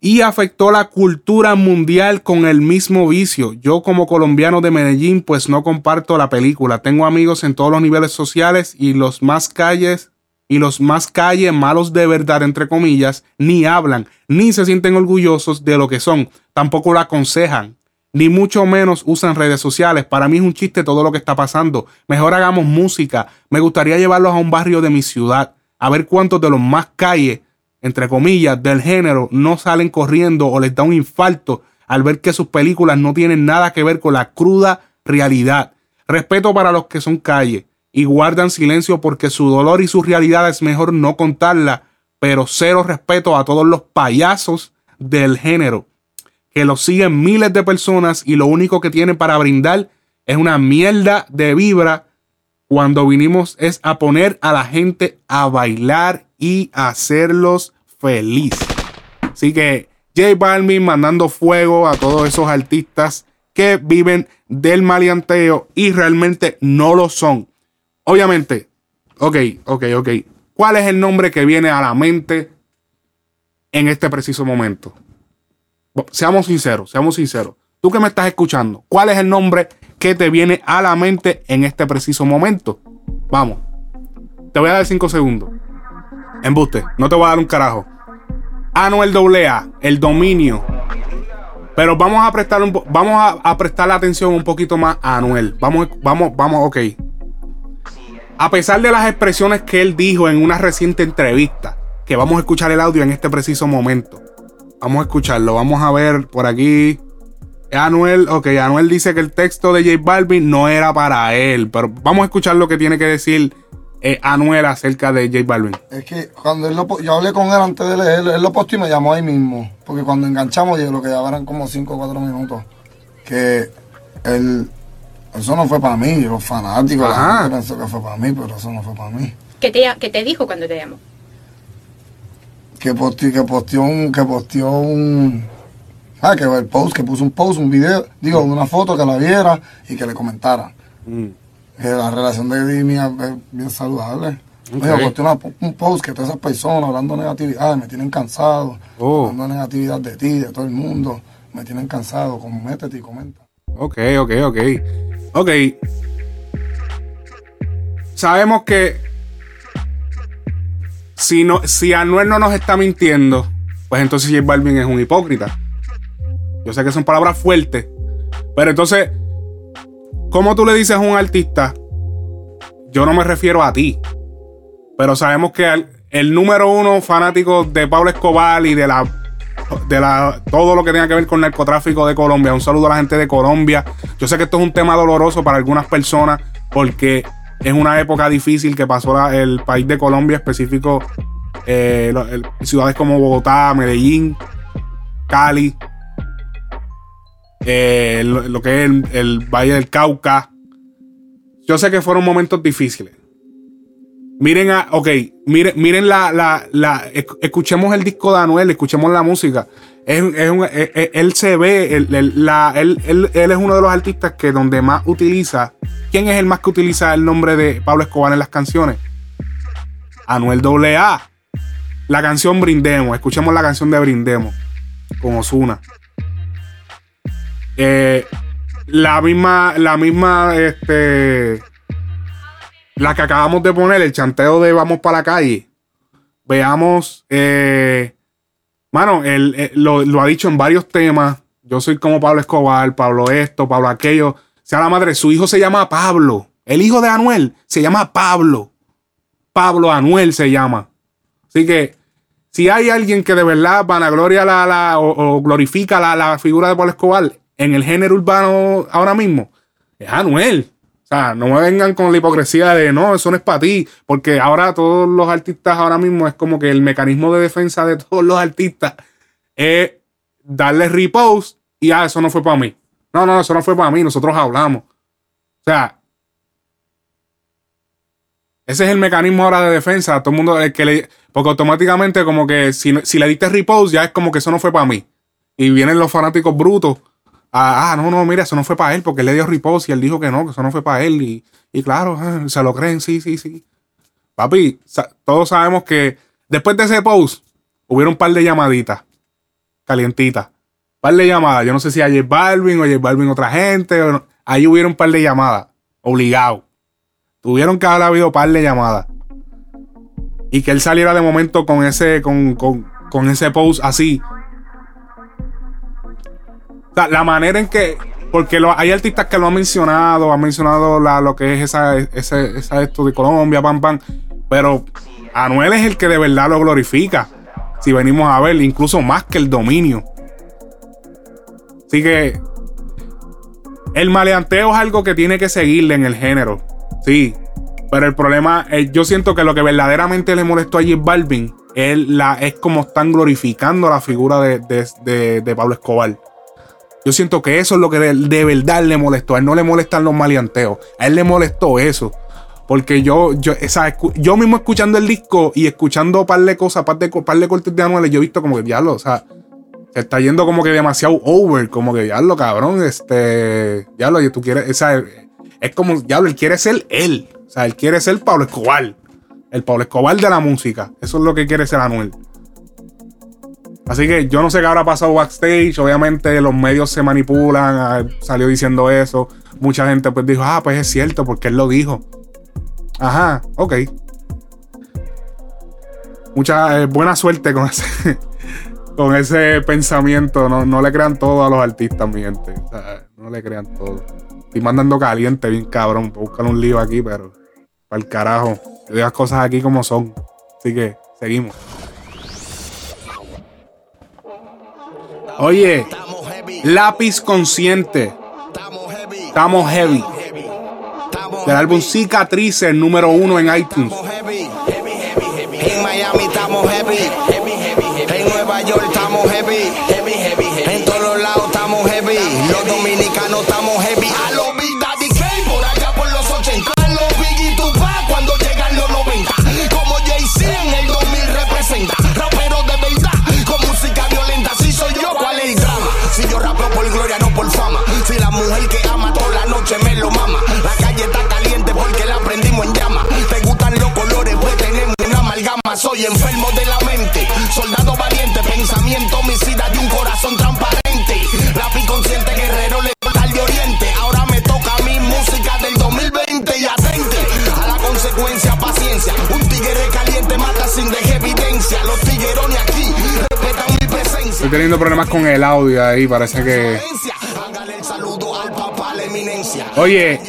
y afectó la cultura mundial con el mismo vicio. Yo como colombiano de Medellín pues no comparto la película. Tengo amigos en todos los niveles sociales y los más calles y los más calle malos de verdad, entre comillas, ni hablan, ni se sienten orgullosos de lo que son, tampoco lo aconsejan, ni mucho menos usan redes sociales. Para mí es un chiste todo lo que está pasando. Mejor hagamos música. Me gustaría llevarlos a un barrio de mi ciudad, a ver cuántos de los más calle, entre comillas, del género, no salen corriendo o les da un infarto al ver que sus películas no tienen nada que ver con la cruda realidad. Respeto para los que son calle y guardan silencio porque su dolor y su realidad es mejor no contarla, pero cero respeto a todos los payasos del género, que los siguen miles de personas y lo único que tienen para brindar es una mierda de vibra cuando vinimos es a poner a la gente a bailar y hacerlos feliz. Así que J Balvin mandando fuego a todos esos artistas que viven del maleanteo y realmente no lo son. Obviamente, ok, ok, ok. ¿Cuál es el nombre que viene a la mente en este preciso momento? Seamos sinceros, seamos sinceros. Tú que me estás escuchando, ¿cuál es el nombre que te viene a la mente en este preciso momento? Vamos. Te voy a dar cinco segundos. Embuste, no te voy a dar un carajo. Anuel AA, el dominio. Pero vamos a prestar un vamos a, prestar la atención un poquito más a Anuel. Vamos, vamos, vamos, ok. A pesar de las expresiones que él dijo en una reciente entrevista, que vamos a escuchar el audio en este preciso momento. Vamos a escucharlo, vamos a ver por aquí. Anuel, ok, Anuel dice que el texto de J Balvin no era para él, pero vamos a escuchar lo que tiene que decir eh, Anuel acerca de J Balvin. Es que cuando él lo, yo hablé con él antes de leer, él, lo posteó y me llamó ahí mismo, porque cuando enganchamos, yo lo que ya como 5 o 4 minutos, que él, eso no fue para mí, los fanáticos, la gente pensó que fue para mí, pero eso no fue para mí. ¿Qué te, qué te dijo cuando te llamó? Que posteó, que posteó un, que posteó un, ah, que el post, que puso un post, un video, digo, una foto que la viera y que le comentara. Mm. La relación de y mía es bien saludable. Oye, posteó una- un post que todas esas personas hablando negatividad me tienen cansado, Oh. hablando negatividad de ti, de todo el mundo, me tienen cansado, como métete y comenta. Ok, ok, ok. Ok. Sabemos que si, no, si Anuel no nos está mintiendo, pues entonces J Balvin es un hipócrita. Yo sé que son palabras fuertes, pero entonces, ¿cómo tú le dices a un artista? Yo no me refiero a ti, pero sabemos que al- el número uno fanático de Pablo Escobar y de la de la, todo lo que tenga que ver con narcotráfico de Colombia. Un saludo a la gente de Colombia. Yo sé que esto es un tema doloroso para algunas personas porque es una época difícil que pasó el país de Colombia, específico eh, el- ciudades como Bogotá, Medellín, Cali, eh, lo, lo que es el, el Valle del Cauca. Yo sé que fueron momentos difíciles. Miren, a, ok, miren, miren la, la, la- esc- escuchemos el disco de Anuel, escuchemos la música. Es, es un- es- es- él se ve, el- la- él, él- él es uno de los artistas que donde más utiliza. ¿Quién es el más que utiliza el nombre de Pablo Escobar en las canciones? Anuel AA. La canción Brindemos, escuchemos la canción de Brindemos con Osuna. la misma, la misma, este, la que acabamos de poner, el chanteo de Vamos para la calle. Veamos, eh, mano, él, eh, lo, ha dicho en varios temas. Yo soy como Pablo Escobar, Pablo esto, Pablo aquello. Sea la madre, su hijo se llama Pablo. El hijo de Anuel se llama Pablo. Pablo Anuel se llama. Así que, si hay alguien que de verdad vanagloria la, la, o, o glorifica la, la figura de Pablo Escobar en el género urbano ahora mismo, es Anuel. Sea, no me vengan con la hipocresía de no, eso no es para ti. Porque ahora todos los artistas ahora mismo es como que el mecanismo de defensa de todos los artistas es darle repost y ah, eso no fue para mí. No, no, eso no fue para mí, nosotros hablamos. O sea, ese es el mecanismo ahora de defensa. Todo el mundo, porque automáticamente como que si, si le diste repost ya es como que eso no fue para mí. Y vienen los fanáticos brutos. Ah, ah, no, no, mira, eso no fue para él porque él le dio repost y él dijo que no, que eso no fue para él. Y, y claro, se lo creen, sí, sí, sí. Papi, todos sabemos que después de ese post hubieron un par de llamaditas calientitas. Un par de llamadas. Yo no sé si a J Balvin o J Balvin otra gente. o. Ahí hubieron un par de llamadas. Obligado. Tuvieron que haber habido un par de llamadas. Y que él saliera de momento con ese, con, con, con ese post así. La manera en que. Porque hay artistas que lo han mencionado, han mencionado lo que es esa, esto de Colombia, pam, pam. Pero Anuel es el que de verdad lo glorifica. Si venimos a ver, incluso más que el dominio. Así que. El maleanteo es algo que tiene que seguirle en el género. Sí. Pero el problema, yo siento que lo que verdaderamente le molestó a J Balvin es, la, es como están glorificando la figura de Pablo Escobar. Yo siento que eso es lo que de, verdad le molestó. A él no le molestan los maleanteos. A él le molestó eso. Porque yo, yo, esa, yo mismo escuchando el disco y escuchando par de cosas, par de, par de cortes de Anuel, yo he visto como que diablo, o sea, se está yendo como que demasiado over, como que ya lo cabrón, este, ya lo tú quieres, o sea, es como, ya él quiere ser él, o sea, él quiere ser Pablo Escobar, el Pablo Escobar de la música, eso es lo que quiere ser Anuel. Así que yo no sé qué habrá pasado backstage. Obviamente los medios se manipulan. ah, Salió diciendo eso. Mucha gente pues dijo, ah, pues es cierto, porque él lo dijo. Ajá, ok. Mucha eh, buena suerte con ese, con ese pensamiento. No, no le crean todo a los artistas, mi gente. No le crean todo. Estoy mandando caliente, bien cabrón. Buscar un lío aquí, pero para el carajo. Yo digo las cosas aquí como son. Así que seguimos. Oye, lápiz consciente. Estamos heavy. Del álbum Cicatrices, número uno en iTunes. Soy enfermo de la mente. Soldado valiente, pensamiento homicida de un corazón transparente. Lápiz consciente, guerrero letal de oriente. Ahora me toca mi música del 2020 y atente a la consecuencia, paciencia. Un tigre caliente mata sin dejar evidencia. Los tiguerones aquí respetan mi presencia. Estoy teniendo problemas con el audio ahí. Parece que. Oye,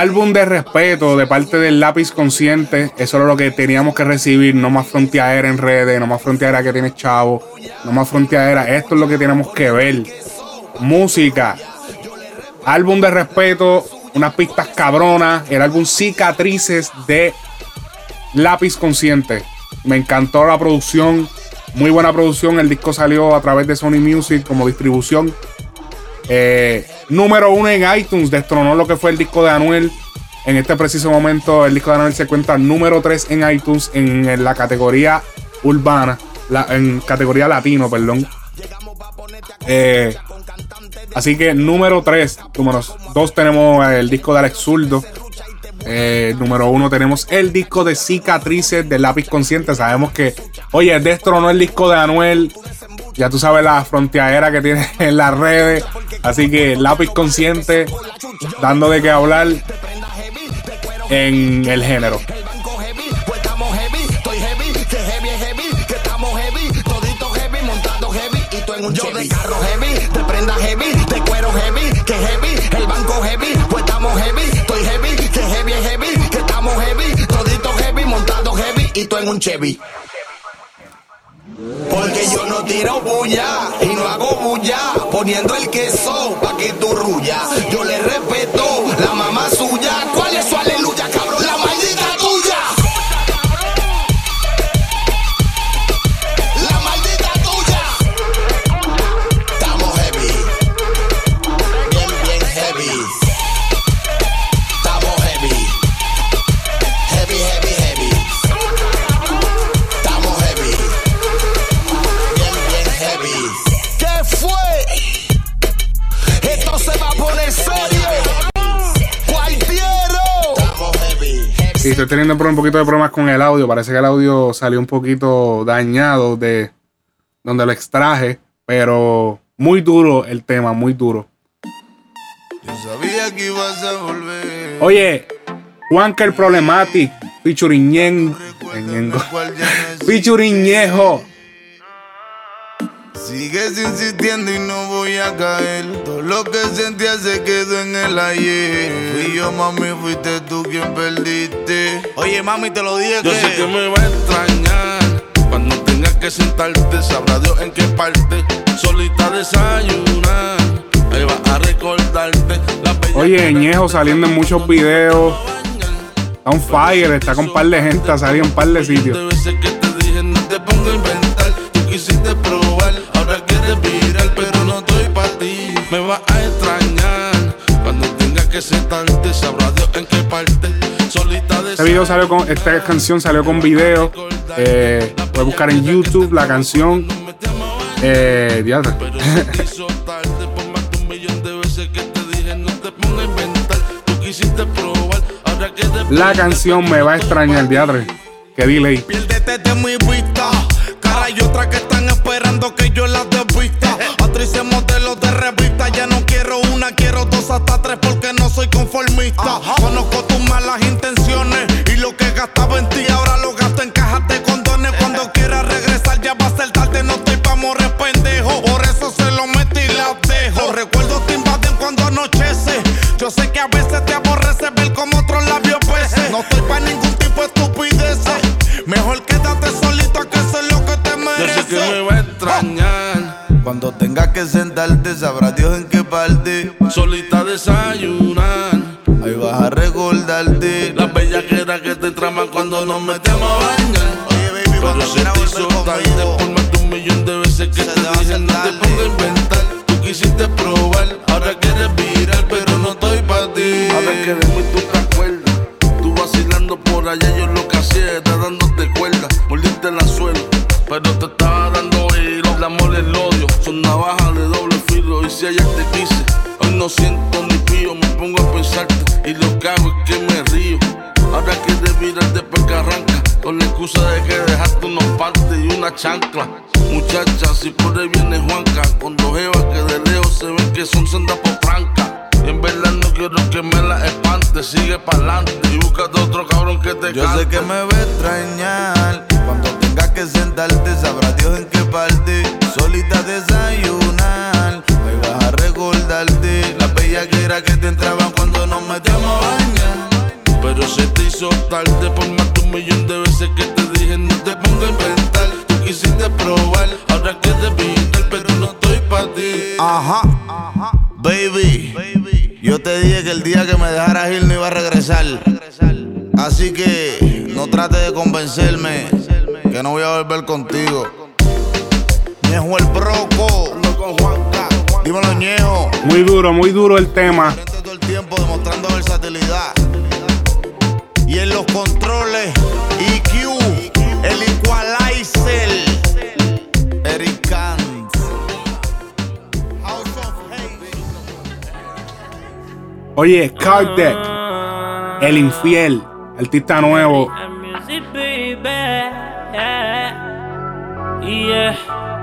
álbum de respeto de parte del lápiz consciente. Eso era lo que teníamos que recibir. No más fronteadera en redes, no más fronteadera que tienes chavo, no más fronteadera. Esto es lo que tenemos que ver. Música. Álbum de respeto, unas pistas cabronas. El álbum Cicatrices de Lápiz Consciente. Me encantó la producción. Muy buena producción. El disco salió a través de Sony Music como distribución. Eh, número uno en iTunes. Destronó lo que fue el disco de Anuel. En este preciso momento, el disco de Anuel se cuenta número 3 en iTunes en, la categoría urbana. en categoría latino, perdón. Eh, así que número 3. Número 2 tenemos el disco de Alex Zurdo. Eh, número 1 tenemos el disco de Cicatrices de Lápiz Consciente. Sabemos que, oye, destronó el disco de Anuel. Ya tú sabes la fronteadera que tiene en las redes. Así que Lápiz Consciente, dando de qué hablar en el género. Yo de carro heavy, de prenda heavy, de cuero heavy, que heavy, el banco heavy, pues estamos heavy, estoy heavy, que heavy es heavy, que estamos heavy, todito heavy, montando heavy, y tú en un Chevy. Porque yo no tiro bulla y no hago bulla, poniendo el queso pa' que tú rulla. Yo le respeto la mamá suya. Sí, estoy teniendo un poquito de problemas con el audio. Parece que el audio salió un poquito dañado de donde lo extraje. Pero muy duro el tema, muy duro. Sabía que ibas a volver. Oye, Juanca el Problematic, featuring Ñen- Ñengo. featuring Ñejo. Sigues insistiendo y no voy a caer. Todo lo que sentía se quedó en el ayer. Fui yo, mami, fuiste tú quien perdiste. Oye, mami, te lo dije Yo que. sé que me va a extrañar. Cuando tengas que sentarte, sabrá Dios en qué parte. Solita desayunar. Ahí vas a recordarte. La Oye, Ñejo saliendo en muchos videos. Está on fire, está con un par de gente, ha salido en un par de sitios. veces que te dije no te pongo a inventar. Tú quisiste probar, Me vas a extrañar. Cuando tengas que sentarte, sabrá Dios en qué parte. Solita de Este video salió con, esta canción salió con video. Eh, puedes buscar en YouTube la canción. Eh, diablo. Que que La canción me va a extrañar, diadre. Qué delay. Conformista. Conozco tus malas intenciones y lo que gastaba en ti ahora lo gasto en cajas de condones. Cuando quieras regresar ya va a ser tarde. No estoy pa' morrer pendejo. Por eso se lo metí y las dejo. Los recuerdos te invaden cuando anochece. Yo sé que a veces te aborrece ver como otros labios pese. No estoy pa' ningún tipo de estupideces. Mejor quédate solito que eso es lo que te Yo mereces. sé que me va a extrañar. Cuando tengas que sentarte, sabrá Dios en qué parte. Solita desayunar. Las bellaqueras que te traman cuando nos metemos a bañar. Pero se te hizo por más de un millón de veces que te dije no te pongas a inventar. Tú quisiste probar, ahora quieres virar, pero no estoy pa' ti. Ahora queremos y tú te acuerdas. Tú vacilando por allá, yo lo que hacía era dándote cuerda. Mordiste la suela, pero te estaba dando hilo. El amor el odio son navajas de doble filo. Y si ayer te quise, hoy no siento ni pongo a pensarte y lo que hago es que me río. Ahora quieres virarte porque arranca. Con la excusa de que dejaste unos partes y una chancla. Muchacha, si por ahí viene Juanca, con dos jevas que de lejos se ven que son sendas por franca. Y en verdad no quiero que me la espante, sigue pa'lante y búscate otro cabrón que te Yo sé que me va a extrañar. Cuando tengas que sentarte, sabrá Dios en qué parte. Solita desayunar. Ahí vas a recordarte. Las bellaqueras que te entraban cuando nos metíamos a bañar. Pero se te hizo tarde por más de un millón de veces que te dije no te pongas a inventar. Tú quisiste probar, ahora quieres evitar, pero no estoy pa' ti. Ajá. Baby, yo te dije que el día que me dejaras ir no iba a regresar. Así que no trates de convencerme que no voy a volver contigo. Ñejo el broco. Dímelo, Ñejo. Muy duro, muy duro el tema. Todo el tiempo demostrando versatilidad. Y en los controles, EQ, el equalizer. Eric Kant. Oye, Cardeck, el infiel, artista nuevo. Music, baby. Yeah.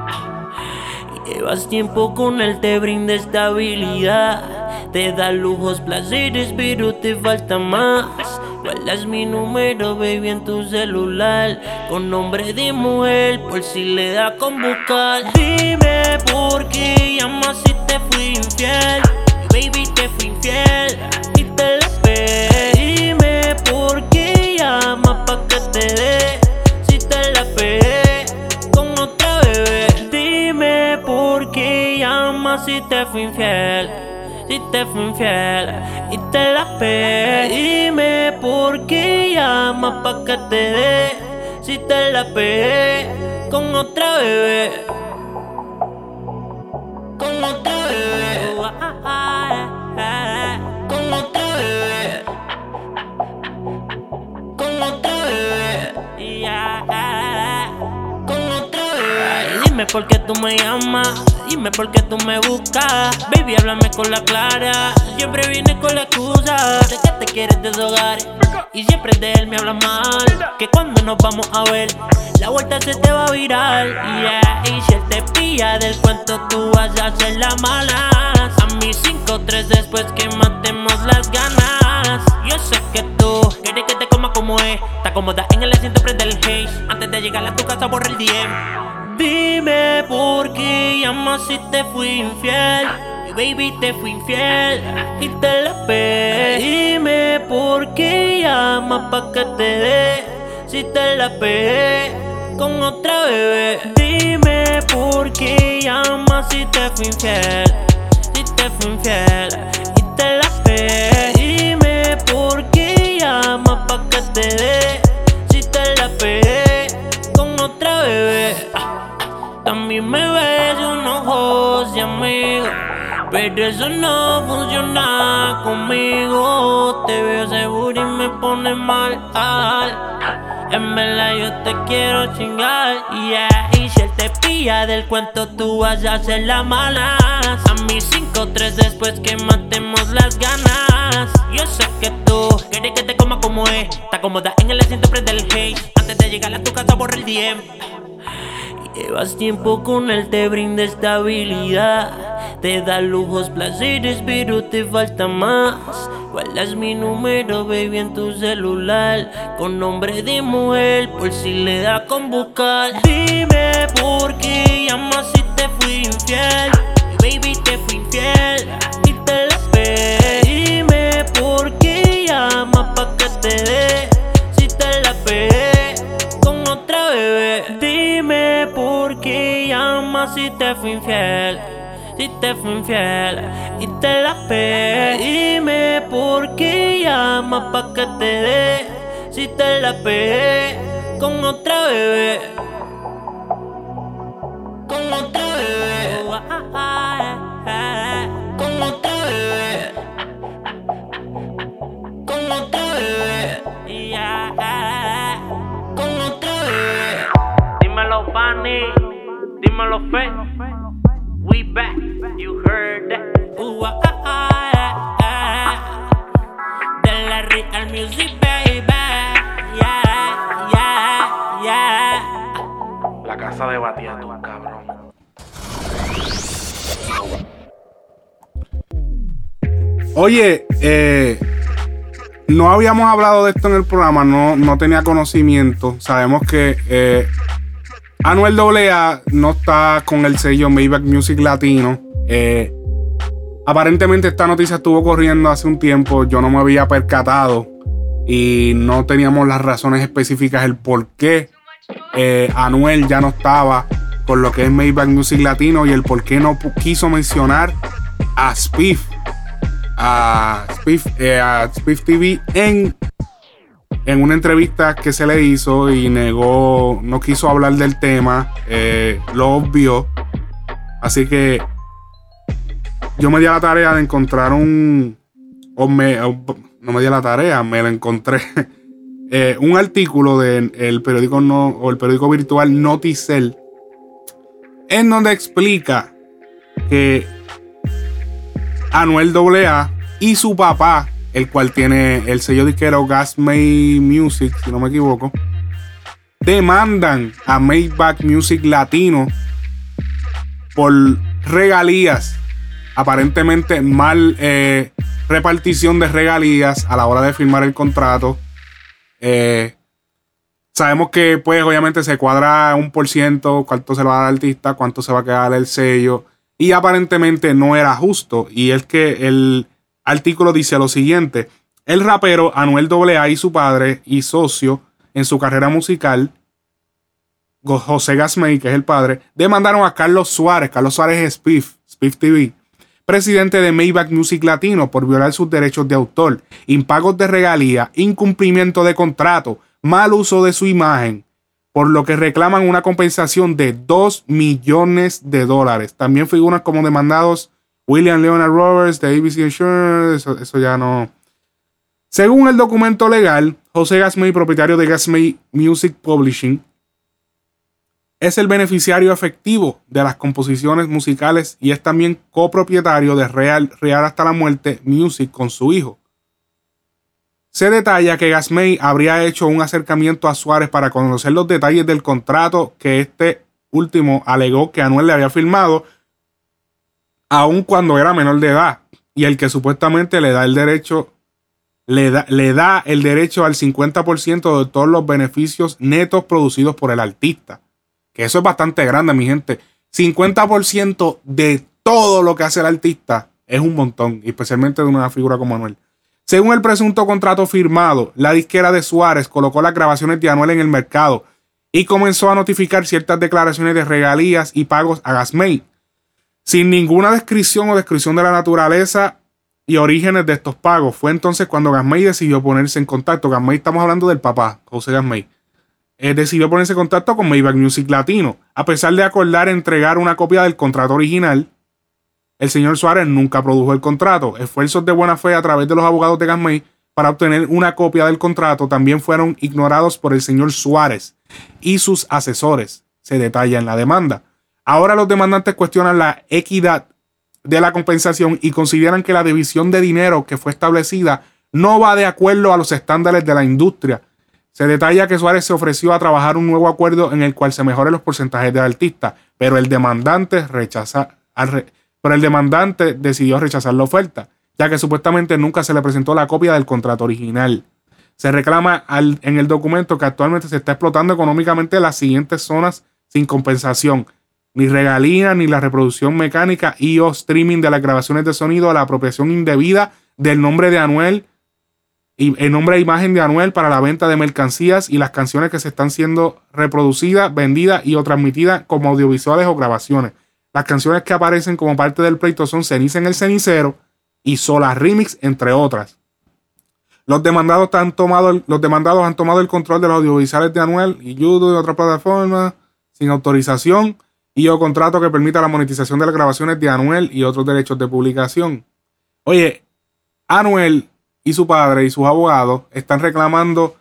Llevas tiempo con él, te brinda estabilidad. Te da lujos, placeres, pero te falta más. Guardas mi número, baby, en tu celular. Con nombre de mujer, por si le da con buscar. Dime por qué llamas si te fui infiel. Baby, te fui infiel. Y te la. Dime por qué llamas pa' que te dé. Llamas si te fui infiel. Si te fui infiel y te la pegué. Dime por qué llamas pa' que te dé. Si te la pegué con otra bebé. Con otra bebé. Con otra bebé. Con otra bebé. Con otra bebé. Dime por qué tú me llamas. Dime por qué tú me buscas. Baby, háblame con la clara. Siempre vienes con la excusa de que te quieres deshogar. Y siempre de él me hablas mal. Que cuando nos vamos a ver, la vuelta se te va a virar. Yeah. Y si él te pilla del cuento, tú vas a hacer la mala. A mis 5-3 después que matemos las ganas. Yo sé que tú quieres que te coma como es. Está cómoda en el asiento, prende el haze. Antes de llegar a tu casa, borra el DM. Dime por qué llamas si te fui infiel. Y baby, te fui infiel y te la pegué. Dime por qué llamas pa' que te dé. Si te la pegué con otra bebé. Dime por qué llamas si te fui infiel. Si te fui infiel y te la pegué. Dime por qué llamas pa' que te dé. Si te la pegué con otra bebé. También me ves unos ojos de amigo. Pero eso no funciona conmigo. Te veo seguro y me pone mal. En verdad yo te quiero chingar, yeah. Y si él te pilla del cuento, tú vas a hacer la mala. A mis 5-3 después que matemos las ganas. Yo sé que tú quieres que te coma como es. Te acomoda en el asiento, prende el hate. Antes de llegar a tu casa, borra el DM. Llevas tiempo con él, te brinda estabilidad. Te da lujos, placeres, pero te falta más. ¿Cuál es mi número, baby, en tu celular? Con nombre de mujer, por si le da con buscar. Dime por qué llamas si te fui infiel. Baby, te fui infiel y te la. Dime por qué llamas pa' que te dé. Si te fui infiel. Si te fui infiel y te la pegué. Dime por qué llamas pa' que te dé. Si te la pegué con otra bebé. Con otra bebé. Con otra bebé. Con otra bebé. Con otra bebé. Dímelo, Fanny. Dímelo, Fe. We back. You heard that. Ooh, ah, ah, ah. De la Real Music, baby. Yeah, yeah, yeah. La casa de Batiato, cabrón. Oye, eh, no habíamos hablado de esto en el programa, no, no tenía conocimiento. Sabemos que eh, Anuel AA no está con el sello Maybach Music Latino. Eh, aparentemente esta noticia estuvo corriendo hace un tiempo, yo no me había percatado y no teníamos las razones específicas, el por qué eh, Anuel ya no estaba con lo que es Maybach Music Latino y el por qué no quiso mencionar a Spiff, a Spiff, eh, a Spiff TV en, en una entrevista que se le hizo y negó, no quiso hablar del tema, eh, lo obvió. Así que yo me di a la tarea de encontrar un. No me di a la tarea, me lo encontré. eh, un artículo del periódico no, o el periódico virtual Noticel. En donde explica que Anuel AA y su papá, el cual tiene el sello disquero Gas May Music, si no me equivoco, demandan a Maybach Music Latino por regalías. Aparentemente mal eh, repartición de regalías a la hora de firmar el contrato. Eh, sabemos que pues obviamente se cuadra un por ciento, cuánto se le va a dar al artista, cuánto se va a quedar el sello. Y aparentemente no era justo. Y es que el artículo dice lo siguiente. El rapero Anuel AA y su padre y socio en su carrera musical, José Gasmey, que es el padre, demandaron a Carlos Suárez. Carlos Suárez es Spiff, Spiff TV, presidente de Maybach Music Latino, por violar sus derechos de autor, impagos de regalía, incumplimiento de contrato, mal uso de su imagen, por lo que reclaman una compensación de 2 millones de dólares. También figuran como demandados William Leonard Roberts de ABC Insurance, eso, ya no. Según el documento legal, José Gasmey, propietario de Gasmey Music Publishing, es el beneficiario efectivo de las composiciones musicales y es también copropietario de Real, Real hasta la muerte Music con su hijo. Se detalla que Gasmey habría hecho un acercamiento a Suárez para conocer los detalles del contrato que este último alegó que Anuel le había firmado, aun cuando era menor de edad, y el que supuestamente le da el derecho, le da, le da el derecho al 50% de todos los beneficios netos producidos por el artista. Que eso es bastante grande, mi gente. 50% de todo lo que hace el artista es un montón, especialmente de una figura como Anuel. Según el presunto contrato firmado, la disquera de Suárez colocó las grabaciones de Anuel en el mercado y comenzó a notificar ciertas declaraciones de regalías y pagos a Gasmey, sin ninguna descripción o descripción de la naturaleza y orígenes de estos pagos. Fue entonces cuando Gasmey decidió ponerse en contacto. Gasmey, estamos hablando del papá, José Gasmey. Eh, decidió ponerse en contacto con Maybach Music Latino. A pesar de acordar entregar una copia del contrato original, el señor Suárez nunca produjo el contrato. Esfuerzos de buena fe a través de los abogados de Gasmey para obtener una copia del contrato también fueron ignorados por el señor Suárez y sus asesores, se detalla en la demanda. Ahora los demandantes cuestionan la equidad de la compensación y consideran que la división de dinero que fue establecida no va de acuerdo a los estándares de la industria. Se detalla que Suárez se ofreció a trabajar un nuevo acuerdo en el cual se mejoren los porcentajes del artista, pero el demandante rechaza, pero el demandante decidió rechazar la oferta, ya que supuestamente nunca se le presentó la copia del contrato original. Se reclama en el documento que actualmente se está explotando económicamente las siguientes zonas sin compensación, ni regalía, ni la reproducción mecánica y o streaming de las grabaciones de sonido, la apropiación indebida del nombre de Anuel y el nombre e imagen de Anuel para la venta de mercancías y las canciones que se están siendo reproducidas, vendidas y o transmitidas como audiovisuales o grabaciones. Las canciones que aparecen como parte del pleito son Ceniza en el Cenicero y Sola Remix, entre otras. Los demandados, han tomado, los demandados han tomado el control de los audiovisuales de Anuel y YouTube y otras plataformas sin autorización y o contrato que permita la monetización de las grabaciones de Anuel y otros derechos de publicación. Oye, Anuel y su padre y sus abogados están reclamando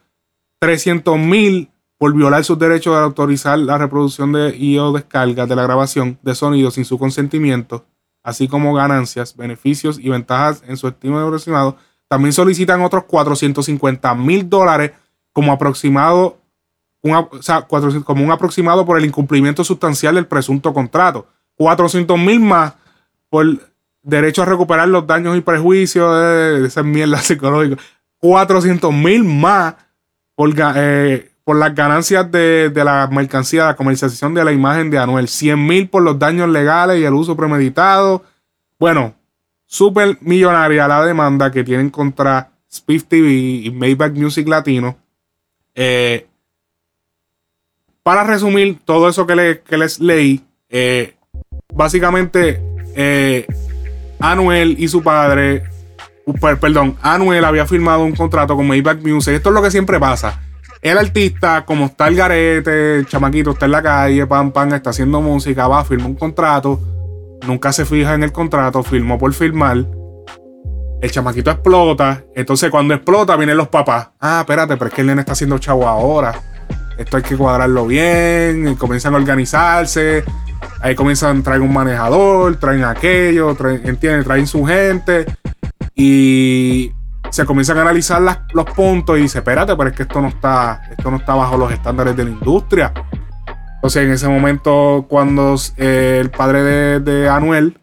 300 mil por violar sus derechos de autorizar la reproducción de y o descargas de la grabación de sonido sin su consentimiento, así como ganancias, beneficios y ventajas en su estima de aproximado. También solicitan otros 450 mil dólares como aproximado como un aproximado por el incumplimiento sustancial del presunto contrato. 400 mil más por derecho a recuperar los daños y prejuicios de, esa mierda psicológica. 400 mil más por, eh, por las ganancias de, la mercancía, la comercialización de la imagen de Anuel. 100 mil por los daños legales y el uso premeditado. Bueno, súper millonaria la demanda que tienen contra Spiff TV y Maybach Music Latino. Eh, para resumir todo eso que, les leí, eh, básicamente eh, Anuel y su padre, perdón, Anuel había firmado un contrato con Maybach Music. Esto es lo que siempre pasa. El artista, como está el garete, el chamaquito está en la calle, pam, pam, está haciendo música, va, firma un contrato, nunca se fija en el contrato, firmó por firmar. El chamaquito explota. Entonces, cuando explota, vienen los papás. Ah, espérate, pero es que el nene está haciendo chavo ahora esto hay que cuadrarlo bien, comienzan a organizarse, ahí comienzan, traen un manejador, traen aquello, traen. Traen su gente y se comienzan a analizar los puntos y dice, espérate, pero es que esto no está, esto no está bajo los estándares de la industria. Entonces en ese momento cuando eh, el padre de, Anuel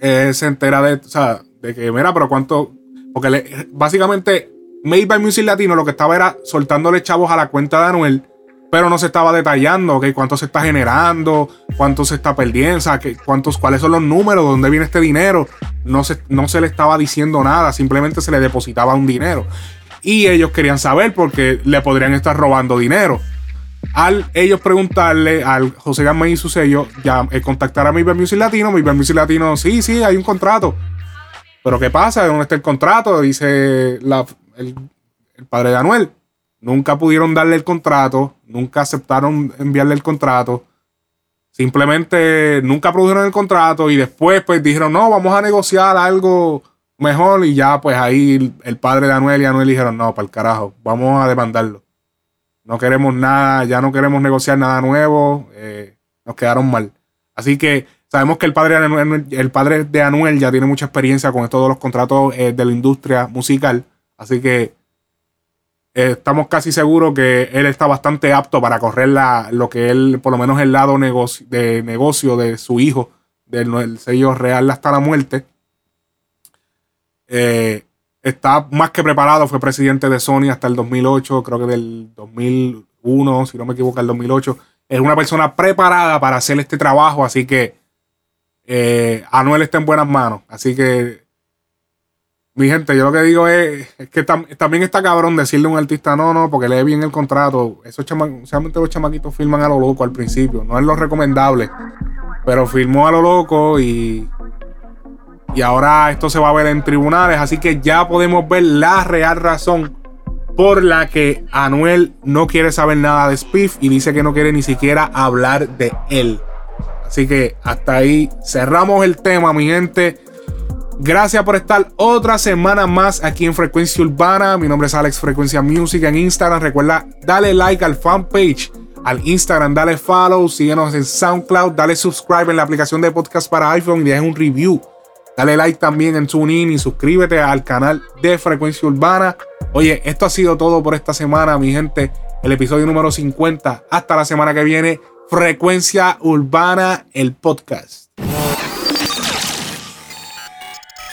eh, se entera de, o sea, de que, mira, pero cuánto, porque básicamente Made by Music Latino lo que estaba era soltándole chavos a la cuenta de Anuel, pero no se estaba detallando, ¿ok? Cuánto se está generando, cuánto se está perdiendo, cuántos, cuáles son los números, dónde viene este dinero. No se, no se le estaba diciendo nada, simplemente se le depositaba un dinero. Y ellos querían saber porque le podrían estar robando dinero. Al ellos preguntarle al José Gamay y su sello, ya eh, contactar a Made Music Latino, Made Music Latino, sí, sí, hay un contrato. Pero ¿qué pasa? ¿Dónde está el contrato? Dice la, el, padre de Anuel. Nunca pudieron darle el contrato, nunca aceptaron enviarle el contrato. Simplemente nunca produjeron el contrato y después pues dijeron, no, vamos a negociar algo mejor y ya pues ahí el, padre de Anuel y Anuel dijeron, no, para el carajo, vamos a demandarlo. No queremos nada, ya no queremos negociar nada nuevo, eh, nos quedaron mal. Así que sabemos que el padre, de Anuel, el padre de Anuel ya tiene mucha experiencia con todos los contratos eh, de la industria musical. Así que eh, estamos casi seguros que él está bastante apto para correr la, lo que él, por lo menos el lado de negocio de su hijo, del sello real hasta la muerte. Eh, está más que preparado, fue presidente de Sony hasta el 2008, creo que del 2001, si no me equivoco, el 2008. Es una persona preparada para hacer este trabajo, así que eh, Anuel está en buenas manos. Así que mi gente, yo lo que digo es, que también está cabrón decirle a un artista no, no, porque lee bien el contrato. Esos solamente los chamaquitos firman a lo loco al principio. No es lo recomendable. Pero firmó a lo loco y. Y ahora esto se va a ver en tribunales. Así que ya podemos ver la real razón por la que Anuel no quiere saber nada de Spiff y dice que no quiere ni siquiera hablar de él. Así que hasta ahí cerramos el tema, mi gente. Gracias por estar otra semana más aquí en Frecuencia Urbana. Mi nombre es Alex Frecuencia Music en Instagram. Recuerda, dale like al fanpage, al Instagram, dale follow, síguenos en SoundCloud, dale subscribe en la aplicación de podcast para iPhone y dejen un review. Dale like también en TuneIn y suscríbete al canal de Frecuencia Urbana. Oye, esto ha sido todo por esta semana, mi gente. El episodio número 50. Hasta la semana que viene. Frecuencia Urbana, el podcast.